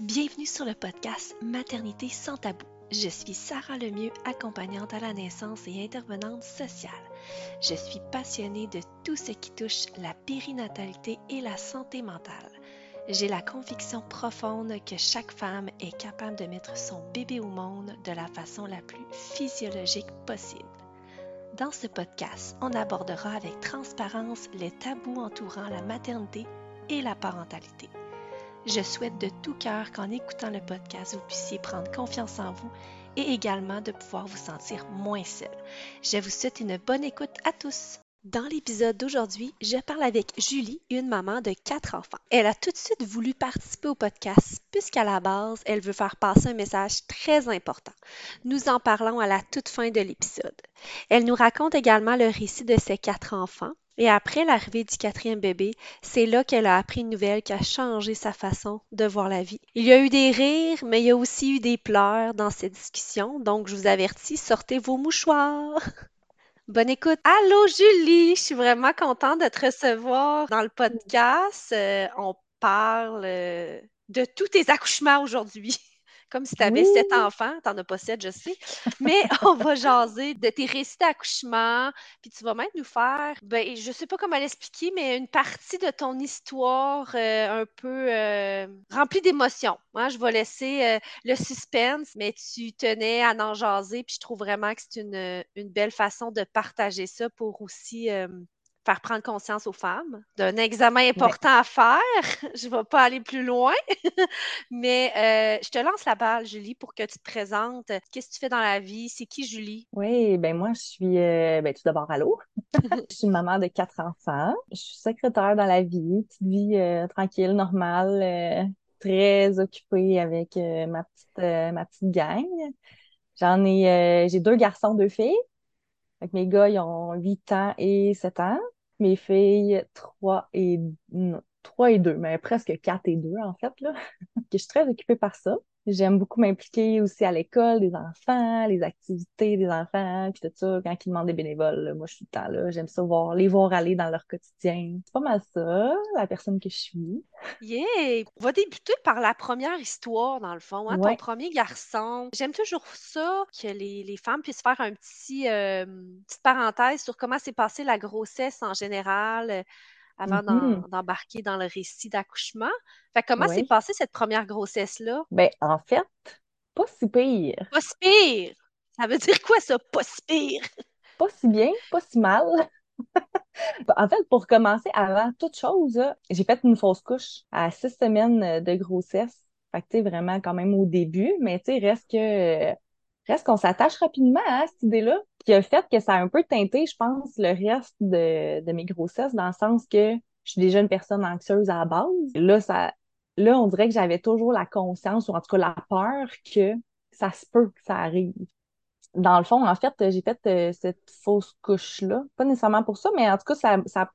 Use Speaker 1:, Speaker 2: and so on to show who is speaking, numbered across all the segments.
Speaker 1: Bienvenue sur le podcast Maternité sans tabou. Je suis Sarah Lemieux, accompagnante à la naissance et intervenante sociale. Je suis passionnée de tout ce qui touche la périnatalité et la santé mentale. J'ai la conviction profonde que chaque femme est capable de mettre son bébé au monde de la façon la plus physiologique possible. Dans ce podcast, on abordera avec transparence les tabous entourant la maternité et la parentalité. Je souhaite de tout cœur qu'en écoutant le podcast, vous puissiez prendre confiance en vous et également de pouvoir vous sentir moins seul. Je vous souhaite une bonne écoute à tous. Dans l'épisode d'aujourd'hui, je parle avec Julie, une maman de quatre enfants. Elle a tout de suite voulu participer au podcast puisqu'à la base, elle veut faire passer un message très important. Nous en parlons à la toute fin de l'épisode. Elle nous raconte également le récit de ses quatre enfants. Et après l'arrivée du quatrième bébé, c'est là qu'elle a appris une nouvelle qui a changé sa façon de voir la vie. Il y a eu des rires, mais il y a aussi eu des pleurs dans cette discussion, donc je vous avertis, sortez vos mouchoirs. Bonne écoute. Allô Julie, je suis vraiment contente de te recevoir dans le podcast. Euh, on parle euh, de tous tes accouchements aujourd'hui. Comme si tu avais sept enfants, tu n'en as pas sept, je sais. Mais on va jaser de tes récits d'accouchement, puis tu vas même nous faire, ben, je sais pas comment l'expliquer, mais une partie de ton histoire euh, un peu euh, remplie d'émotions. Moi, je vais laisser euh, le suspense, mais tu tenais à en jaser, puis je trouve vraiment que c'est une, une belle façon de partager ça pour aussi faire prendre conscience aux femmes d'un examen important à faire. Je ne vais pas aller plus loin, mais euh, je te lance la balle, Julie, pour que tu te présentes. Qu'est-ce que tu fais dans la vie? C'est qui, Julie?
Speaker 2: Oui, ben moi, je suis euh, ben, tout d'abord allô? je suis une maman de quatre enfants. Je suis secrétaire dans la vie, petite vie euh, tranquille, normale, très occupée avec ma petite ma petite gang. J'en ai j'ai deux garçons, deux filles. Fait mes gars, ils ont 8 ans et 7 ans. Mes filles, 3 et, 3 et 2, mais presque 4 et 2, en fait, là. je suis très occupée par ça. J'aime beaucoup m'impliquer aussi à l'école des enfants, les activités des enfants, puis tout ça, quand ils demandent des bénévoles, moi je suis tout le temps là, j'aime ça voir, les voir aller dans leur quotidien. C'est pas mal ça, la personne que je suis.
Speaker 1: Yeah! On va débuter par la première histoire, dans le fond, hein, ton premier garçon. J'aime toujours ça, que les, les, femmes puissent faire un petit, euh, petite parenthèse sur comment s'est passée la grossesse en général avant mm-hmm. d'embarquer dans le récit d'accouchement. Fait comment s'est passée cette première grossesse-là?
Speaker 2: Ben, en fait, pas si pire.
Speaker 1: Pas si pire! Ça veut dire quoi, ça, pas si pire?
Speaker 2: Pas si bien, pas si mal. en fait, pour commencer, avant toute chose, j'ai fait une fausse couche à six semaines de grossesse. Fait que, tu vraiment quand même au début, mais tu sais, reste que reste qu'on s'attache rapidement à cette idée-là, qui a fait que ça a un peu teinté, je pense, le reste de, de mes grossesses, dans le sens que je suis déjà une personne anxieuse à la base. Là, ça, là, on dirait que j'avais toujours la conscience, ou en tout cas la peur que ça se peut que ça arrive. Dans le fond, en fait, j'ai fait euh, cette fausse couche-là. Pas nécessairement pour ça, mais en tout cas, ça, ça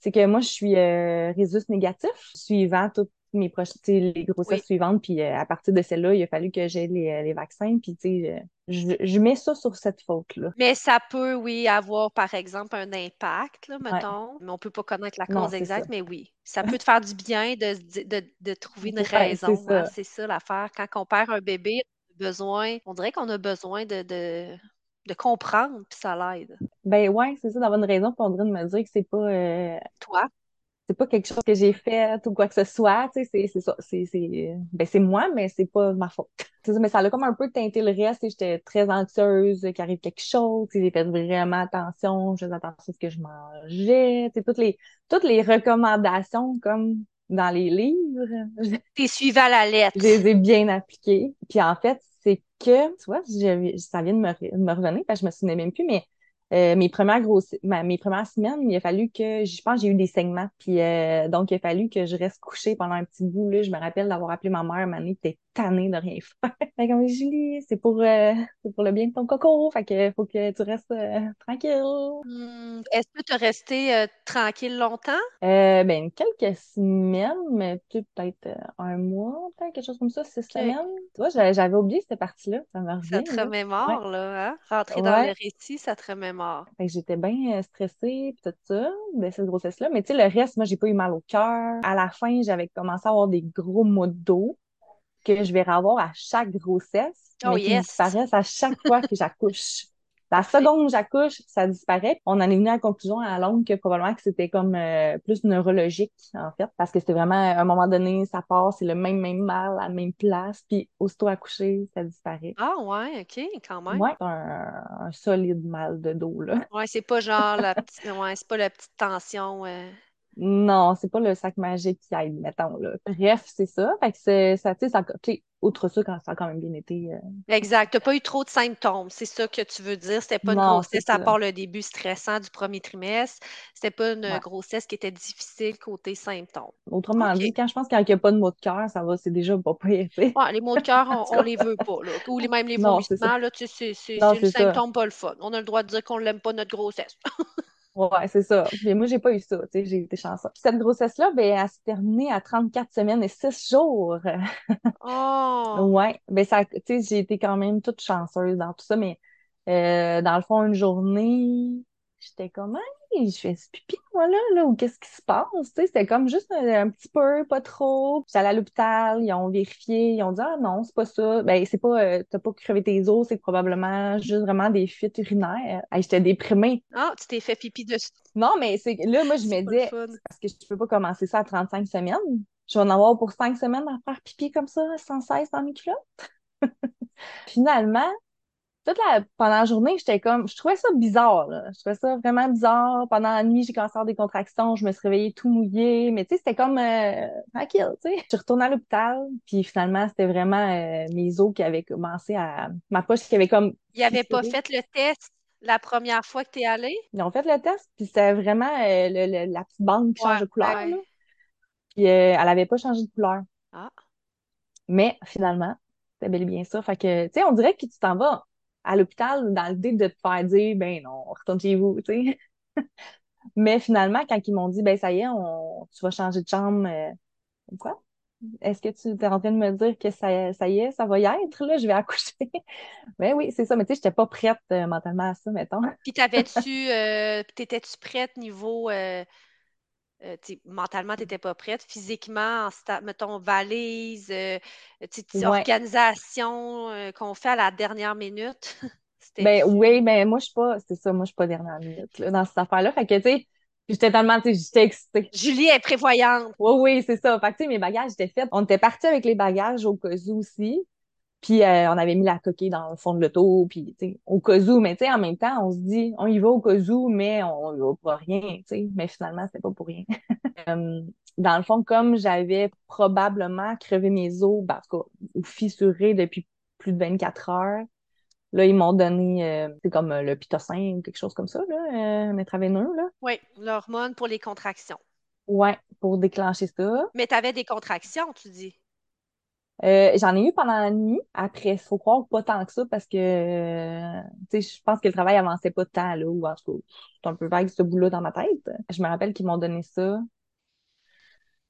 Speaker 2: c'est que moi, je suis euh, résus négatif, suivant tout, mes prochaines, les grossesses suivantes. Puis euh, à partir de celle-là, il a fallu que j'aie les, euh, les, vaccins. Puis tu sais, je, je, mets ça sur cette faute-là.
Speaker 1: Mais ça peut, oui, avoir par exemple un impact, là, mettons. Mais on peut pas connaître la cause exacte, mais oui. Ça peut te faire du bien de, de, de trouver une raison. Hein, c'est ça, l'affaire. Quand on perd un bébé, on a besoin, on dirait qu'on a besoin de, de de comprendre, puis ça l'aide.
Speaker 2: Ben ouais, c'est ça, d'avoir une raison, pour de me dire que c'est pas... Euh,
Speaker 1: Toi?
Speaker 2: C'est pas quelque chose que j'ai fait ou quoi que ce soit, tu sais, c'est ça, c'est ben c'est moi, mais c'est pas ma faute. mais ça a comme un peu teinté le reste, j'étais très anxieuse qu'il arrive quelque chose, j'ai fait vraiment attention, je faisais attention à ce que je mangeais, tu toutes les toutes les recommandations comme dans les livres.
Speaker 1: T'es suivi à la lettre.
Speaker 2: Je les ai bien appliquées. Puis en fait, c'est que, tu vois, ça vient de me, me revenir, parce que je me souvenais même plus, mais euh, mes premières grosses, mes premières semaines, il a fallu que, je pense, j'ai eu des saignements, puis euh, donc il a fallu que je reste couchée pendant un petit bout. Là, je me rappelle d'avoir appelé ma mère, ma t'es tannée de rien faire. fait comme Julie, c'est pour, euh, c'est pour le bien de ton coco, fait que faut que tu restes tranquille.
Speaker 1: Mmh, est-ce que tu as resté tranquille longtemps?
Speaker 2: ben quelques semaines, mais peut-être un mois, peut-être quelque chose comme ça, six semaines. Tu vois, j'avais oublié cette partie-là, ça me revient.
Speaker 1: Ça te remémore, là, hein? Rentrer dans le récit, ça te remémore
Speaker 2: j'étais bien euh, stressée puis tout ça de cette grossesse-là. Mais tu sais, le reste, moi, j'ai pas eu mal au cœur. À la fin, j'avais commencé à avoir des gros maux de dos. que je vais avoir à chaque grossesse,
Speaker 1: Oh,
Speaker 2: mais qui
Speaker 1: yes.
Speaker 2: disparaissent à chaque fois que j'accouche. La seconde où j'accouche, ça disparaît. On en est venu à la conclusion à longue que probablement que c'était comme euh, plus neurologique, en fait, parce que c'était vraiment, à un moment donné, ça part, c'est le même, même mal, à la même place, puis aussitôt accouché, ça disparaît.
Speaker 1: Ah ouais, OK, quand même.
Speaker 2: Ouais, un, un solide mal de dos, là.
Speaker 1: Ouais, c'est pas genre la petite, ouais, c'est pas la petite tension. euh.
Speaker 2: Non, c'est pas le sac magique qui aide, mettons, là. Bref, c'est ça. Fait que c'est, ça, tu sais, ça, tu outre ça, quand ça a quand même bien été, euh,
Speaker 1: Exact. T'as pas eu trop de symptômes, c'est ça que tu veux dire. C'était pas une
Speaker 2: non,
Speaker 1: grossesse à part le début stressant du premier trimestre. C'était pas une
Speaker 2: Ouais.
Speaker 1: grossesse qui était difficile côté symptômes.
Speaker 2: Autrement dit, quand je pense qu'il n'y a pas de mot de cœur, ça va, c'est déjà pas pire, tu.
Speaker 1: Ouais, les maux de cœur, on,
Speaker 2: cas,
Speaker 1: les veut pas, là. Ou les, même les vomissements, tu c'est le symptôme pas le fun. On a le droit de dire qu'on l'aime pas, notre grossesse.
Speaker 2: Ouais, c'est ça. Mais moi, j'ai pas eu ça, tu sais, j'ai été chanceuse. Puis cette grossesse-là, ben, elle s'est terminée à 34 semaines et 6 jours.
Speaker 1: Oh!
Speaker 2: Ouais, ben ça, tu sais, j'ai été quand même toute chanceuse dans tout ça, mais euh, dans le fond, une journée, j'étais comme, hey, je fais ce pipi, moi, là, là, ou qu'est-ce qui se passe? Tu sais, c'était comme juste un, un petit peu, pas trop. Puis j'allais à l'hôpital, ils ont vérifié, ils ont dit, ah non, c'est pas ça. Ben, c'est pas, euh, t'as pas crevé tes os, c'est probablement juste vraiment des fuites urinaires. Hey, j'étais déprimée.
Speaker 1: Ah, tu t'es fait pipi dessus.
Speaker 2: Non, mais c'est là, moi, je me disais, parce que je peux pas commencer ça à 35 semaines. Je vais en avoir pour 5 semaines à faire pipi comme ça, sans cesse dans mes culottes. Finalement, toute la, pendant la journée, j'étais comme, je trouvais ça bizarre, là. Je trouvais ça vraiment bizarre. Pendant la nuit, j'ai commencé à avoir des contractions, je me suis réveillée tout mouillée, mais tu sais, c'était comme euh, tranquille, tu sais. Je suis retournée à l'hôpital, puis finalement, c'était vraiment euh, mes os qui avaient commencé à... Ma poche qui avait comme
Speaker 1: Il avait pas fait le test la première fois que t'es allé?
Speaker 2: Ils ont fait le test, puis c'était vraiment euh, le- le- la petite bande qui change de couleur,
Speaker 1: ouais.
Speaker 2: là. Puis euh, elle avait pas changé de couleur.
Speaker 1: Ah.
Speaker 2: Mais finalement, c'était bel et bien ça. Fait que, tu sais, on dirait que tu t'en vas à l'hôpital dans l'idée de te faire dire, ben non, retourne chez vous, tu sais. Mais finalement, quand ils m'ont dit, ben ça y est, on, tu vas changer de chambre, euh, quoi? Est-ce que tu es en train de me dire que ça, ça y est, ça va y être, là, je vais accoucher? Ben oui, c'est ça. Mais tu sais, j'étais pas prête euh, mentalement à ça, mettons.
Speaker 1: Puis t'avais-tu, euh, t'étais-tu prête niveau, euh, mentalement, t'étais pas prête, physiquement, en mettons, valise, euh,
Speaker 2: Ouais.
Speaker 1: organisation euh, qu'on fait à la dernière minute.
Speaker 2: Ben oui, ben moi, je suis pas, c'est ça, moi, je suis pas dernière minute, là, dans cette affaire-là. Fait que, tu sais, j'étais tellement, tu sais, j'étais excitée.
Speaker 1: Julie est prévoyante.
Speaker 2: Oui, oui, c'est ça. Fait que, tu sais, mes bagages étaient faits. On était partis avec les bagages au cas où aussi. Puis, euh, on avait mis la coquille dans le fond de l'auto. Puis, tu sais, au cas où. Mais, tu sais, en même temps, on se dit, on y va au cas où, mais on y va pour rien, tu sais. Mais finalement, c'était pas pour rien. Euh, dans le fond, comme j'avais probablement crevé mes os, ben, en tout cas, ou fissuré depuis plus de 24 heures, là, ils m'ont donné, euh, c'est comme le pitocin ou quelque chose comme ça, là, euh, un intraveineux, là.
Speaker 1: Oui, l'hormone pour les contractions.
Speaker 2: Ouais, pour déclencher ça.
Speaker 1: Mais t'avais des contractions, tu dis?
Speaker 2: Euh, j'en ai eu pendant la nuit. Après, faut croire pas tant que ça parce que, euh, tu sais, je pense que le travail avançait pas tant, là, ou en tout cas, c'est un peu vague ce bout-là dans ma tête. Je me rappelle qu'ils m'ont donné ça.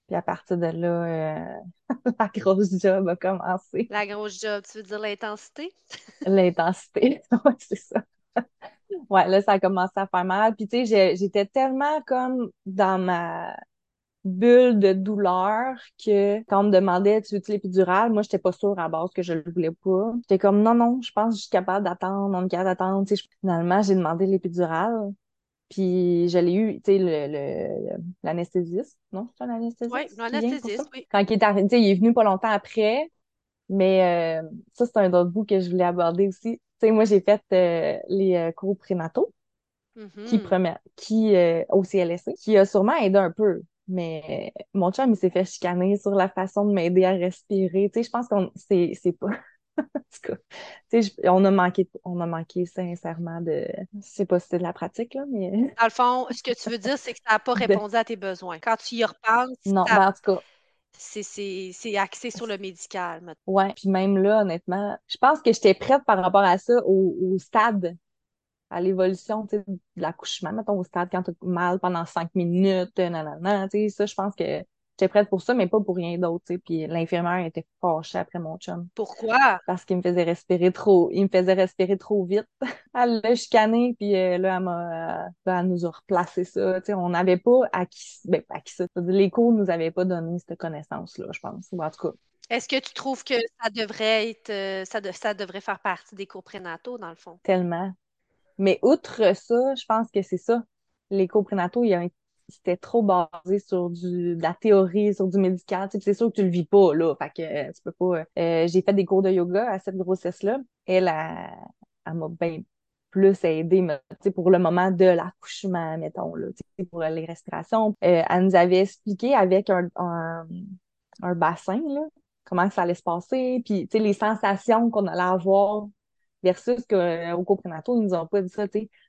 Speaker 2: Puis à partir de là, euh, la grosse job a commencé.
Speaker 1: La grosse job, tu veux dire l'intensité?
Speaker 2: L'intensité. Ouais, c'est ça. Ouais, là, ça a commencé à faire mal. Puis, tu sais, j'étais tellement comme dans ma bulle de douleur que quand on me demandait tu veux-tu l'épidurale, moi j'étais pas sûre à base que je le voulais pas. J'étais comme non non, je pense que je suis capable d'attendre, on est capable d'attendre, tu sais, je- finalement j'ai demandé l'épidurale. Puis je l'ai eu, tu sais le le- l'anesthésiste, non, c'est un anesthésiste
Speaker 1: Oui,
Speaker 2: qui
Speaker 1: l'anesthésiste, oui.
Speaker 2: Quand il est arrivé, tu sais, il est venu pas longtemps après, mais euh, ça c'est un autre bout que je voulais aborder aussi. Tu sais, moi j'ai fait euh, les euh, cours prénataux qui,
Speaker 1: Mhm.
Speaker 2: première, qui euh, au CLSC, qui a sûrement aidé un peu. Mais mon chum, il s'est fait chicaner sur la façon de m'aider à respirer. Tu sais, je pense qu'on c'est c'est pas. En tout cas, tu sais, je- on a manqué, on a manqué sincèrement de. Je sais pas si c'est de la pratique, là, mais.
Speaker 1: Dans le fond, ce que tu veux dire, c'est que ça n'a pas
Speaker 2: de-
Speaker 1: répondu à tes besoins. Quand tu y repenses,
Speaker 2: Non,
Speaker 1: ça-
Speaker 2: ben en tout cas,
Speaker 1: c'est c'est- c'est axé sur le médical. mettons.
Speaker 2: ouais. Puis même là, honnêtement, je pense que j'étais prête par rapport à ça au, au stade, à l'évolution, tu sais, de l'accouchement. Mettons, au stade quand t'as mal pendant cinq minutes, nanana, tu sais, ça, je pense que j'étais prête pour ça, mais pas pour rien d'autre, tu sais. Puis l'infirmière était fâchée après mon chum.
Speaker 1: Pourquoi?
Speaker 2: parce qu'il me faisait respirer trop, il me faisait respirer trop vite. Elle l'a chicané, puis euh, là, elle m'a, euh, elle nous a replacé ça. Tu sais, on n'avait pas acquis, ben, acquis ça. Les cours nous avaient pas donné cette connaissance-là, je pense. Ou en tout cas,
Speaker 1: Est-ce que tu trouves que ça devrait être, euh, ça, de- ça devrait faire partie des cours prénataux, dans le fond?
Speaker 2: tellement. Mais outre ça, je pense que c'est ça. Les cours prénataux, il y a un- c'était trop basé sur du, de la théorie, sur du médical. C'est sûr que tu le vis pas, là. Fait que euh, tu peux pas. euh, j'ai fait des cours de yoga à cette grossesse-là. Elle, elle, m'a bien plus aidé mais, pour le moment de l'accouchement, mettons, là, pour les respirations. Euh, elle nous avait expliqué avec un, un, un bassin, là, comment ça allait se passer, puis les sensations qu'on allait avoir versus qu'au cours prénatal, ils nous ont pas dit ça.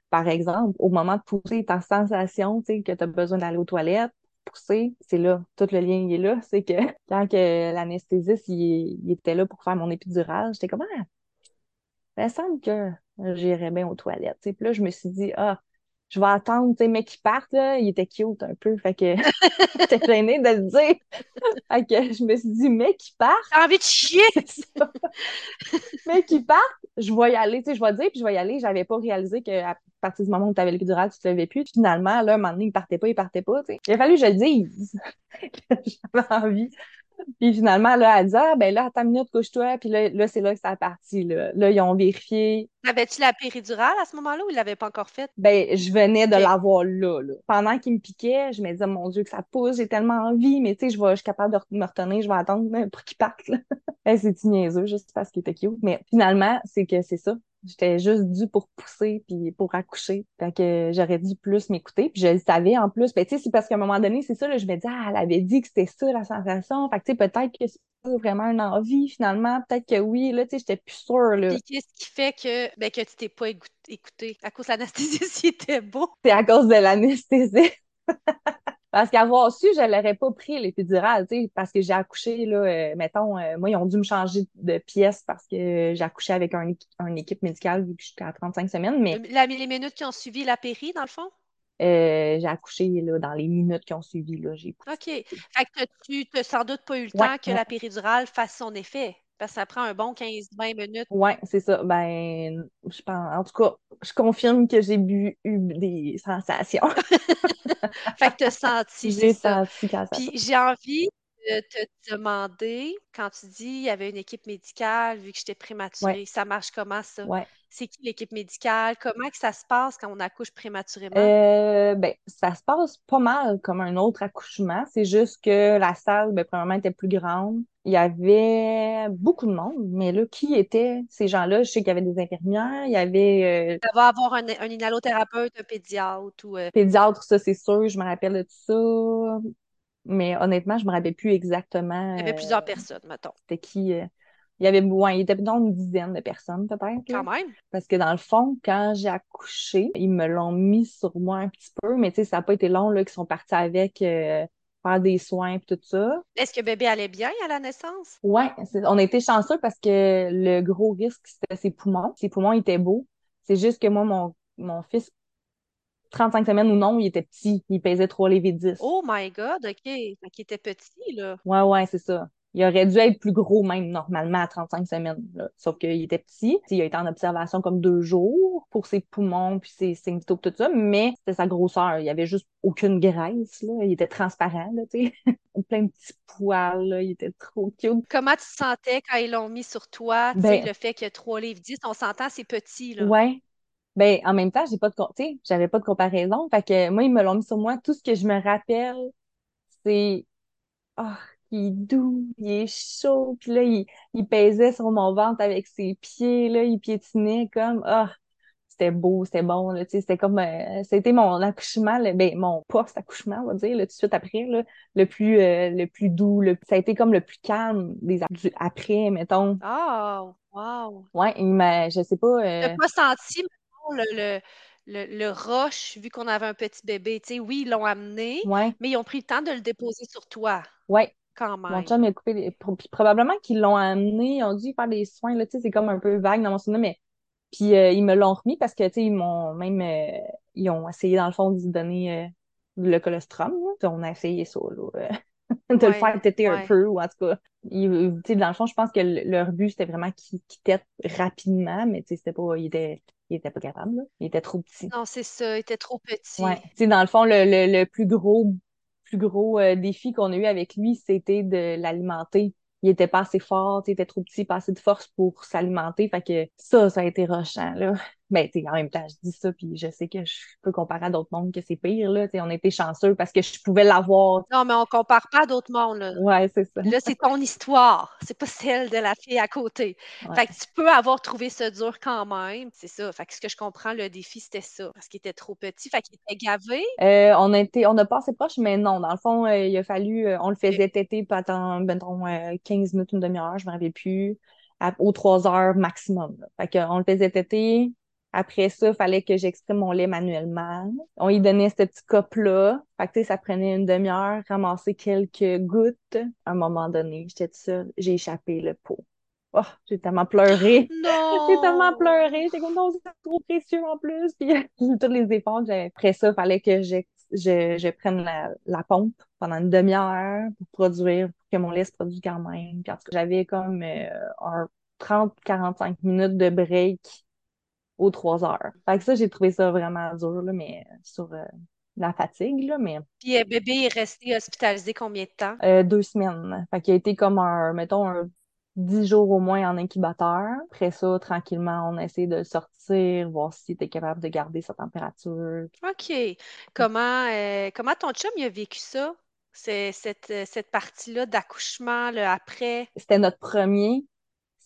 Speaker 2: Par exemple, au moment de pousser, ta sensation, tu sais, que tu as besoin d'aller aux toilettes, pousser, c'est là, tout le lien est là, c'est que quand que l'anesthésiste il, était là pour faire mon épidural, j'étais comme ah, il semble que j'irais bien aux toilettes. Puis là, je me suis dit ah, je vais attendre, tu sais, mais qu'il parte, là, il était cute un peu, fait que j'étais gênée de le dire. Fait que je me suis dit, mais qu'il parte,
Speaker 1: T'as envie de chier?
Speaker 2: Mais qu'il parte, je vais y aller, tu sais, je vais dire, puis je vais y aller. J'avais pas réalisé qu'à partir du moment où tu avais l'épidural, tu te levais plus. Puis finalement, là, un moment donné, il partait pas, il partait pas, tu sais. Il a fallu que je le dise j'avais envie. Puis finalement, là, elle dit, ah, ben là, attends une minute, couche-toi. Puis là, là c'est là que ça a parti, là. Là, ils ont vérifié.
Speaker 1: Avais-tu la péridurale à ce moment-là ou il l'avait pas encore faite?
Speaker 2: Ben, je venais de l'avoir là, là. Pendant qu'il me piquait, je me disais, mon Dieu, que ça pousse, j'ai tellement envie, mais tu sais, je vais, je suis capable de me retenir, je vais attendre euh, pour qu'il parte. Eh, c'est niaiseux, juste parce qu'il était cute. Mais finalement, c'est que c'est ça. J'étais juste due pour pousser puis pour accoucher. Fait que j'aurais dû plus m'écouter. Puis je le savais en plus. Ben, tu sais, c'est parce qu'à un moment donné, c'est ça, là, je me dis, ah, elle avait dit que c'était ça la sensation. Fait que tu sais, peut-être que c'est pas vraiment une envie, finalement. Peut-être que oui. Là, tu sais, j'étais plus sûre, là.
Speaker 1: Puis qu'est-ce qui fait que, ben, que tu t'es pas écouté? À cause de l'anesthésiste, il était beau.
Speaker 2: C'est à cause de l'anesthésie. Parce qu'avoir su, je l'aurais pas pris l'épidural, tu sais, parce que j'ai accouché, là, euh, mettons, euh, moi, ils ont dû me changer de pièce parce que j'ai accouché avec un, une équipe médicale vu que j'étais à 35 semaines, mais
Speaker 1: La- les minutes qui ont suivi la péri, dans le fond?
Speaker 2: euh, j'ai accouché, là, dans les minutes qui ont suivi, là, j'ai
Speaker 1: OK. Fait que tu n'as sans doute pas eu le
Speaker 2: Ouais,
Speaker 1: temps que
Speaker 2: ouais.
Speaker 1: la péridurale fasse son effet? Parce que ça prend un bon 15-20 minutes.
Speaker 2: Ouais, c'est ça. Ben, je pense, en tout cas, je confirme que j'ai bu, eu des sensations.
Speaker 1: Fait que tu as senti,
Speaker 2: J'ai senti quand ça.
Speaker 1: Puis j'ai envie de te demander, quand tu dis il y avait une équipe médicale, vu que j'étais prématurée, ça marche comment ça?
Speaker 2: Ouais.
Speaker 1: C'est qui l'équipe médicale? Comment que ça se passe quand on accouche prématurément?
Speaker 2: Euh, ben, ça se passe pas mal comme un autre accouchement. C'est juste que la salle, ben, premièrement, était plus grande. Il y avait beaucoup de monde, mais là, qui étaient ces gens-là? Je sais qu'il y avait des infirmières, il y avait euh,
Speaker 1: Ça va avoir un, un inhalothérapeute, un pédiatre ou euh,
Speaker 2: pédiatre, ça c'est sûr, je me rappelle de tout ça. Mais honnêtement, je me rappelle plus exactement
Speaker 1: il y avait
Speaker 2: euh,
Speaker 1: plusieurs personnes, mettons.
Speaker 2: c'était qui. euh, il y avait, ouais, il était dans une dizaine de personnes peut-être. là.
Speaker 1: Quand même.
Speaker 2: Parce que dans le fond, quand j'ai accouché, ils me l'ont mis sur moi un petit peu, mais tu sais, ça n'a pas été long là, qu'ils sont partis avec euh, faire des soins et tout ça.
Speaker 1: Est-ce que bébé allait bien à la naissance?
Speaker 2: C'est- on a été chanceux parce que le gros risque, c'était ses poumons. Ses poumons étaient beaux. C'est juste que moi, mon, mon fils, 35 semaines ou non, il était petit. Il pesait 3 livres et 10.
Speaker 1: Oh my God, OK. Fait qu'il était petit, là.
Speaker 2: Ouais, ouais, c'est ça. Il aurait dû être plus gros même normalement à 35 semaines. là. Sauf qu'il était petit. Il a été en observation comme deux jours pour ses poumons puis ses vitaux tout ça, mais c'était sa grosseur. Il avait juste aucune graisse. Là. Il était transparent, là. Plein de petits poils. Là. Il était trop cute.
Speaker 1: Comment tu te sentais quand ils l'ont mis sur toi?
Speaker 2: Ben-
Speaker 1: le fait qu'il y a 3 livres 10, on s'entend, c'est petit, là.
Speaker 2: Ouais. Ben, en même temps, j'ai pas de, sais, j'avais pas de comparaison. Fait que moi, ils me l'ont mis sur moi. Tout ce que je me rappelle, c'est, ah, il est doux, il est chaud. Puis là, il, il pesait sur mon ventre avec ses pieds, là, il piétinait comme, ah, c'était beau, c'était bon, là, tu sais, c'était comme, euh, c'était mon accouchement, ben, mon post-accouchement, on va dire, là, tout de suite après, là, le plus, euh, le plus doux, le, ça a été comme le plus calme des, du après, mettons.
Speaker 1: Ah, wow.
Speaker 2: Ouais, il m'a, je sais pas,
Speaker 1: T'as
Speaker 2: euh,
Speaker 1: pas senti, le, le, le, le rush, vu qu'on avait un petit bébé? Tu sais, oui, ils l'ont amené,
Speaker 2: ouais,
Speaker 1: mais ils ont pris le temps de le déposer sur toi,
Speaker 2: ouais.
Speaker 1: quand
Speaker 2: Mon
Speaker 1: même.
Speaker 2: chum il a coupé les... puis probablement qu'ils l'ont amené, ils ont dû faire des soins, là, tu sais, c'est comme un peu vague dans mon souvenir, mais puis euh, ils me l'ont remis parce que, tu sais, ils m'ont même, euh, ils ont essayé dans le fond de lui donner euh, le colostrum, là. On a essayé ça, là, de le faire téter un peu, ou en tout cas, ils- tu sais, dans le fond, je pense que le- leur but, c'était vraiment qu'il qu'il tète rapidement, mais tu sais, c'était pas, il était, il était pas capable, là. Il était trop petit.
Speaker 1: Non, c'est ça, il était trop petit.
Speaker 2: Ouais. Tu sais, dans le fond, le, le, le plus gros, plus gros euh, défi qu'on a eu avec lui, c'était de l'alimenter. il était pas assez fort, il était trop petit, pas assez de force pour s'alimenter. Fait que ça, ça a été rochant, là. Tu en même temps, je dis ça, puis je sais que je peux comparer à d'autres mondes que c'est pire, là. T'sais, on était chanceux parce que je pouvais l'avoir.
Speaker 1: Non, mais on compare pas à d'autres mondes, là.
Speaker 2: Ouais, c'est ça.
Speaker 1: Là, c'est ton histoire. C'est pas celle de la fille à côté.
Speaker 2: Ouais.
Speaker 1: Fait que tu peux avoir trouvé ça dur quand même. C'est ça. Fait que ce que je comprends, le défi, c'était ça. Parce qu'il était trop petit. Fait qu'il était gavé.
Speaker 2: Euh, on a été, on a passé proche, mais non. Dans le fond, euh, il a fallu, euh, on le faisait téter pendant, mettons, 15 minutes, une demi-heure, je me rappelle plus, à- aux 3 heures maximum. là. Fait qu'on le faisait téter. Après ça, il fallait que j'exprime mon lait manuellement. On lui donnait ce petit cup-là. Fait que, tu sais, ça prenait une demi-heure, ramasser quelques gouttes. À un moment donné, j'étais seule, j'ai échappé le pot. Oh, j'ai tellement pleuré.
Speaker 1: Non!
Speaker 2: J'ai tellement pleuré. J'étais comme, non, c'est trop précieux en plus. Puis, tous les efforts que j'avais. Après ça, il fallait que je, je, je prenne la, la pompe pendant une demi-heure pour produire, pour que mon lait se produise quand même. Tout cas, j'avais comme euh, un 30-45 minutes de break aux 3 heures. Fait que ça, j'ai trouvé ça vraiment dur, là, mais sur euh, la fatigue, là, mais
Speaker 1: Puis euh, bébé est resté hospitalisé combien de temps?
Speaker 2: euh, deux semaines. Fait qu'il a été comme un, mettons, un 10 jours au moins en incubateur. Après ça, tranquillement, on a essayé de le sortir, voir s'il était capable de garder sa température.
Speaker 1: OK. Comment, euh, comment ton chum il a vécu ça? C'est cette, cette partie-là d'accouchement, le après?
Speaker 2: C'était notre premier.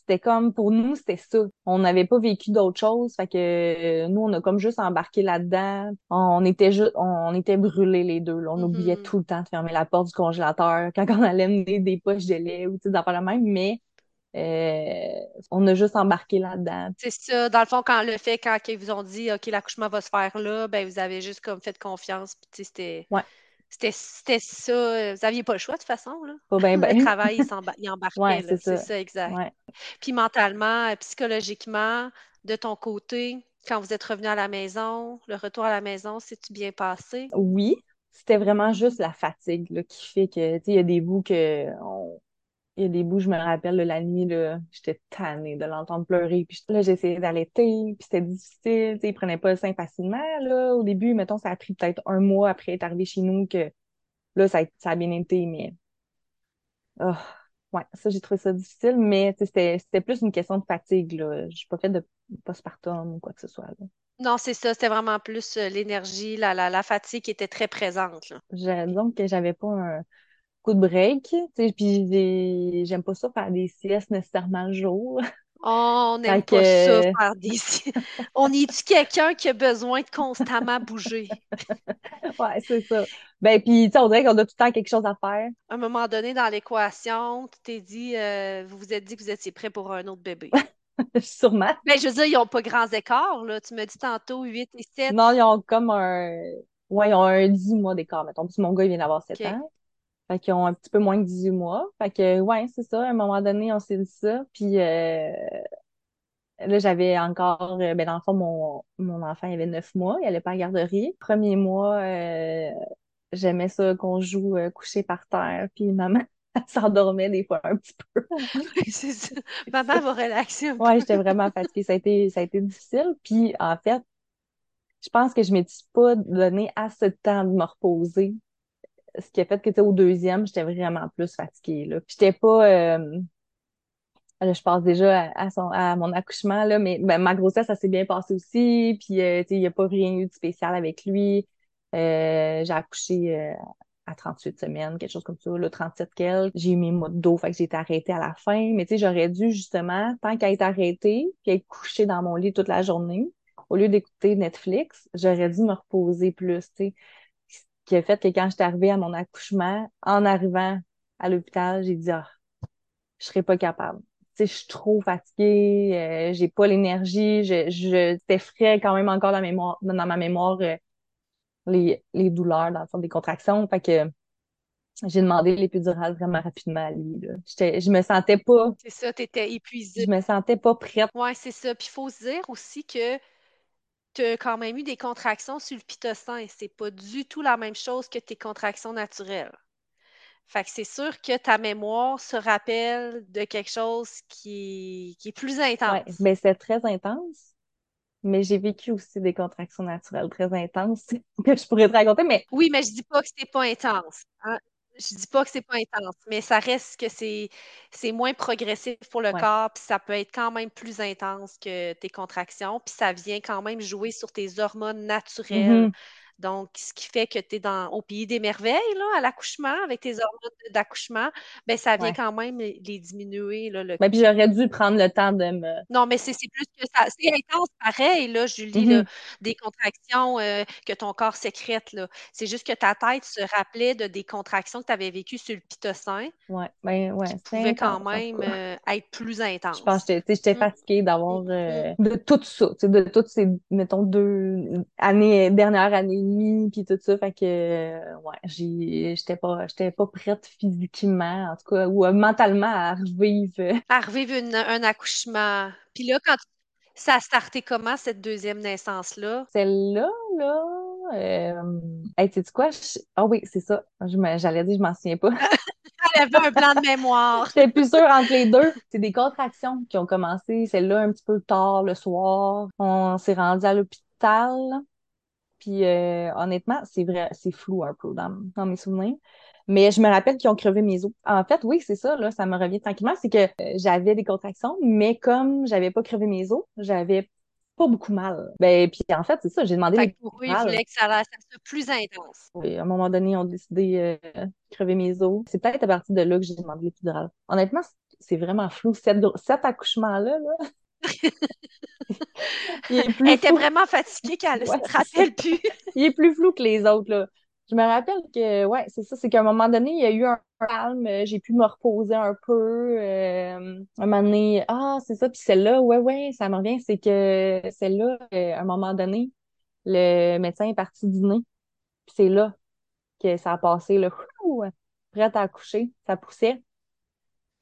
Speaker 2: C'était comme, pour nous, c'était ça. On n'avait pas vécu d'autre chose. Fait que euh, nous, on a comme juste embarqué là-dedans. On était juste, on était brûlés les deux. là. On oubliait
Speaker 1: Mhm.
Speaker 2: tout le temps de fermer la porte du congélateur quand on allait mener des poches de lait ou des affaires de même. Mais euh, on a juste embarqué là-dedans.
Speaker 1: C'est ça. Dans le fond, quand le fait, quand ils vous ont dit, OK, l'accouchement va se faire là, ben vous avez juste comme fait confiance. Puis, c'était.
Speaker 2: Ouais.
Speaker 1: C'était, ça. Vous n'aviez pas le choix de toute façon, là.
Speaker 2: Pas bien,
Speaker 1: Le
Speaker 2: ben.
Speaker 1: travail, il, s'emba- il embarquait,
Speaker 2: Ouais, c'est ça.
Speaker 1: ça, exact.
Speaker 2: Ouais.
Speaker 1: Puis mentalement, euh, psychologiquement, de ton côté, quand vous êtes revenu à la maison, le retour à la maison, s'est-tu bien passé?
Speaker 2: Oui, c'était vraiment juste la fatigue là, qui fait que, tu sais, il y a des bouts que, on- il y a des bouts, je me rappelle, là, la nuit, j'étais tannée de l'entendre pleurer. Puis là, j'essayais d'allaiter, puis c'était difficile, il prenait pas le sein facilement, là. Au début, mettons, ça a pris peut-être un mois après être arrivé chez nous que, là, ça a, ça a bien été, mais, oh, ouais, ça, j'ai trouvé ça difficile, mais, c'était, plus une question de fatigue, là. J'ai pas fait de postpartum ou quoi que ce soit, là.
Speaker 1: Non, c'est ça, c'était vraiment plus euh, l'énergie, la, la, la fatigue qui était très présente, là.
Speaker 2: Disons que j'avais pas un coup de break, tu sais, puis j'ai- j'aime pas ça faire des siestes nécessairement le jour.
Speaker 1: Oh, on n'aime pas ça, faire des... On est-tu quelqu'un qui a besoin de constamment bouger?
Speaker 2: ouais, c'est ça. Ben, puis, tu sais, on dirait qu'on a tout le temps quelque chose à faire.
Speaker 1: À un moment donné, dans l'équation, tu t'es dit, euh, vous vous êtes dit que vous étiez prêt pour un autre bébé.
Speaker 2: Sûrement.
Speaker 1: Ben, je veux dire, ils n'ont pas grands écarts, là. Tu me dis tantôt 8 et 7.
Speaker 2: Non, ils ont comme un, ouais, ils ont un 10 mois d'écart, mettons. Puis mon gars, il vient d'avoir 7
Speaker 1: OK.
Speaker 2: ans. Fait qu'ils ont un petit peu moins que 18 mois. Fait que, ouais, c'est ça. À un moment donné, on s'est dit ça. Puis, euh, là, j'avais encore, euh, ben, dans le fond, mon, mon enfant, il avait 9 mois. Il allait pas à la garderie. Premier mois, euh, j'aimais ça qu'on joue couché par terre. Puis, maman, elle s'endormait des fois un petit peu.
Speaker 1: C'est ça. Maman va relaxer un peu.
Speaker 2: Ouais, j'étais vraiment fatiguée. Ça a été, ça a été difficile. Puis, en fait, je pense que je m'étais pas donné assez de temps de me reposer. Ce qui a fait que, au deuxième, j'étais vraiment plus fatiguée, là. J'étais pas, euh, là, je passe déjà à, son, à mon accouchement, là, mais ben, ma grossesse, ça s'est bien passé aussi. Puis, euh, il n'y a pas rien eu de spécial avec lui. Euh, j'ai accouché euh, à 38 semaines, quelque chose comme ça, là, 37 quelques. J'ai eu mes mots d'eau, fait que j'ai été arrêtée à la fin. Mais tu sais, j'aurais dû, justement, tant qu'à être arrêtée, puis être couchée dans mon lit toute la journée, au lieu d'écouter Netflix, j'aurais dû me reposer plus, tu sais. Qui a fait que quand j'étais arrivée à mon accouchement, en arrivant à l'hôpital, j'ai dit, ah, je serais pas capable. Tu sais, je suis trop fatiguée, euh, j'ai pas l'énergie, je, je, c'était frais quand même encore dans, mémoire, dans ma mémoire, euh, les, les douleurs, dans le fond, des contractions. Fait que j'ai demandé l'épidurale vraiment rapidement à lui, là. Je me sentais pas,
Speaker 1: C'est ça, tu étais épuisée.
Speaker 2: je me sentais pas prête.
Speaker 1: Ouais, c'est ça. Puis il faut se dire aussi que tu as quand même eu des contractions sur le pitocin c'est pas du tout la même chose que tes contractions naturelles. Fait que c'est sûr que ta mémoire se rappelle de quelque chose qui, qui est plus intense.
Speaker 2: ben c'était très intense, mais j'ai vécu aussi des contractions naturelles très intenses que je pourrais te raconter, mais
Speaker 1: Oui, mais je dis pas que c'est pas intense. hein. Je dis pas que c'est pas intense, mais ça reste que c'est moins progressif pour le
Speaker 2: Ouais.
Speaker 1: corps, puis ça peut être quand même plus intense que tes contractions, puis ça vient quand même jouer sur tes hormones naturelles.
Speaker 2: Mhm.
Speaker 1: Donc, ce qui fait que tu es dans au pays des merveilles, là, à l'accouchement, avec tes hormones d'accouchement, ben ça vient
Speaker 2: Ouais.
Speaker 1: quand même les diminuer, là, le
Speaker 2: Ben, puis j'aurais dû prendre le temps de me.
Speaker 1: non, mais c'est plus que ça. C'est intense pareil, là, Julie, là,
Speaker 2: Mhm.
Speaker 1: des contractions euh, que ton corps sécrète. C'est juste que ta tête se rappelait de des contractions que tu avais vécues sur le pitocin
Speaker 2: Ouais, ben ouais,
Speaker 1: qui pouvaient quand
Speaker 2: intense en tout
Speaker 1: même euh, être plus
Speaker 2: Je pense que j'étais
Speaker 1: Mm,
Speaker 2: fatiguée d'avoir
Speaker 1: mm.
Speaker 2: euh, de tout ça, de toutes ces, mettons, deux années, dernière année puis tout ça. Fait que, euh, ouais, j'étais pas, pas prête physiquement, en tout cas, ou euh, mentalement à revivre.
Speaker 1: À revivre une- un accouchement. Puis là, quand ça a starté comment, cette deuxième naissance-là?
Speaker 2: Celle-là, là, euh... hey, tu quoi? je- Ah oui, c'est ça. J'allais dire, je m'en souviens pas.
Speaker 1: Elle avait un blanc de mémoire.
Speaker 2: J'étais plus sûre entre les deux. C'est des contractions qui ont commencé, celle-là, un petit peu tard le soir. On s'est rendu à l'hôpital. Puis euh, honnêtement, c'est vrai, c'est flou un peu dans, dans mes souvenirs. Mais je me rappelle qu'ils ont crevé mes os. En fait, oui, c'est ça, là, ça me revient tranquillement. C'est que euh, j'avais des contractions, mais comme j'avais pas crevé mes os, j'avais pas beaucoup mal. Ben, puis en fait, c'est ça, j'ai demandé
Speaker 1: Fait que pour eux, ils voulaient que ça, ça soit plus intense.
Speaker 2: Et à un moment donné, ils ont décidé euh, de crever mes os. C'est peut-être à partir de là que j'ai demandé l'épidural. Honnêtement, c'est vraiment flou. Cet, cet accouchement-là, là, il est
Speaker 1: Elle était
Speaker 2: flou.
Speaker 1: vraiment fatiguée qu'elle
Speaker 2: Ouais,
Speaker 1: se rappelle plus.
Speaker 2: Il est plus flou que les autres, là. Je me rappelle que, ouais, c'est ça, c'est qu'à un moment donné, il y a eu un calme, euh, j'ai pu me reposer un peu. euh, un moment donné, ah, c'est ça, puis celle-là, ouais, ouais, ça me revient, c'est que celle-là, euh, à un moment donné, le médecin est parti dîner, puis c'est là que ça a passé, ouh, prête à accoucher, ça poussait.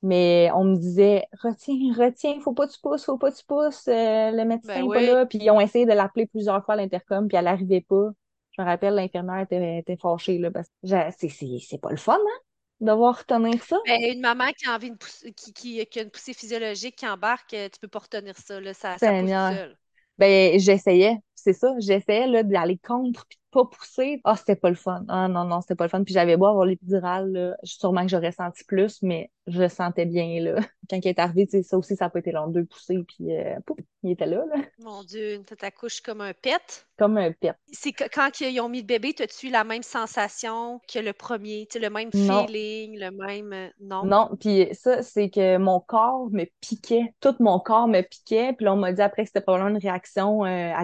Speaker 2: Mais on me disait, retiens, retiens, faut pas que tu pousses, faut pas que tu pousses, euh, le médecin
Speaker 1: Ben
Speaker 2: est pas
Speaker 1: oui.
Speaker 2: là. Puis ils ont essayé de l'appeler plusieurs fois à l'intercom, puis elle arrivait pas. Je me rappelle, l'infirmière était, était fâchée, là, parce que c'est, c'est, c'est pas le fun, hein, devoir retenir ça.
Speaker 1: Ben, une maman qui a envie de pousser, qui, qui, qui a une poussée physiologique qui embarque, euh, tu peux pas retenir ça, là, ça, ça pousse seul.
Speaker 2: Ben, j'essayais, c'est ça, j'essayais là, d'aller contre puis de pas pousser. Ah, c'était pas le fun. Ah non, non, c'était pas le fun. Puis j'avais beau avoir l'épidural, là, sûrement que j'aurais senti plus, mais je le sentais bien, là. Quand il est arrivé, tu sais, ça aussi, ça a pas été long, deux poussées, puis euh, pouf, il était là, là,
Speaker 1: Mon Dieu, tu t'accouches comme un pet.
Speaker 2: comme un pet.
Speaker 1: C'est que quand ils ont mis le bébé, as-tu eu la même sensation que le premier? Tu sais, le même
Speaker 2: Non,
Speaker 1: feeling, le même... euh, Non?
Speaker 2: non, puis ça, c'est que mon corps me piquait, tout mon corps me piquait, puis là, on m'a dit après que c'était probablement une réaction euh, à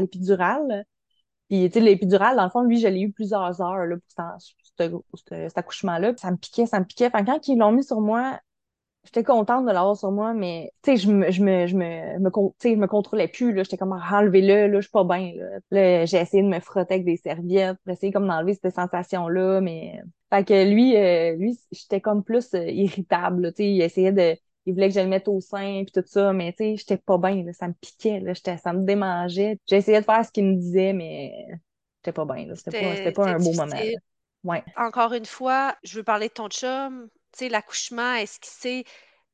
Speaker 2: Puis, tu sais, l'épidurale, dans le fond, lui, je l'ai eu plusieurs heures, là, pour ce- ce- ce- cet accouchement-là. Ça me piquait, ça me piquait. Que quand ils l'ont mis sur moi, j'étais contente de l'avoir sur moi, mais, tu sais, je me, je me, je me, je me contrôlais plus. J'étais comme, Ah, enlevez-le, là, je suis pas bien, là. J'ai essayé de me frotter avec des serviettes, pour essayer comme d'enlever cette sensation-là, mais... Fait que lui, euh, lui, j'étais comme plus euh, irritable, il essayait de... Il voulait que je le mette au sein puis tout ça, mais tu sais, j'étais pas bien, ça me piquait, là, j'étais, ça me démangeait. J'essayais de faire ce qu'il me disait, mais j'étais pas bien, là. C'était pas, pas un beau moment. Ouais.
Speaker 1: Encore une fois, je veux parler de ton chum. Tu sais, l'accouchement, est-ce qu'il s'est...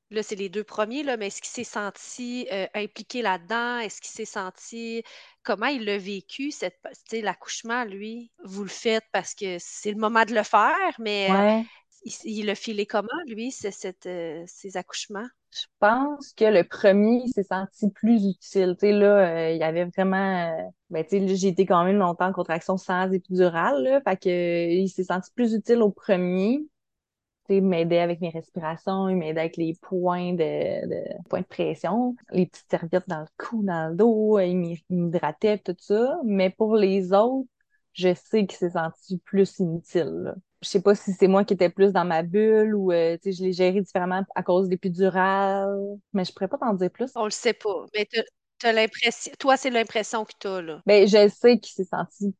Speaker 1: Là, c'est les deux premiers, là, mais est-ce qu'il s'est senti euh, impliqué là-dedans? Est-ce qu'il s'est senti... Comment il l'a vécu, cette... tu sais, l'accouchement, lui? Vous le faites parce que c'est le moment de le faire, mais euh,
Speaker 2: Ouais.
Speaker 1: Il, il a filé comment, lui, ce- cette, euh, ces accouchements?
Speaker 2: Je pense que le premier il s'est senti plus utile. Tu sais, là, euh, il y avait vraiment... euh, ben, tu sais, j'ai été quand même longtemps en contraction sans épidural, là. Fait que, il s'est senti plus utile au premier. Tu sais, il m'aidait avec mes respirations, il m'aidait avec les points de, points de pression, les petites serviettes dans le cou, dans le dos, il m'hydratait, tout ça. Mais pour les autres, je sais qu'il s'est senti plus inutile, là. Je sais pas si c'est moi qui étais plus dans ma bulle ou euh, tu sais, je l'ai géré différemment à cause de l'épidural, mais je pourrais pas t'en dire plus.
Speaker 1: On le sait pas, mais t'as, t'as l'impression... Toi, c'est l'impression que t'as, là.
Speaker 2: Ben, je sais qu'il s'est senti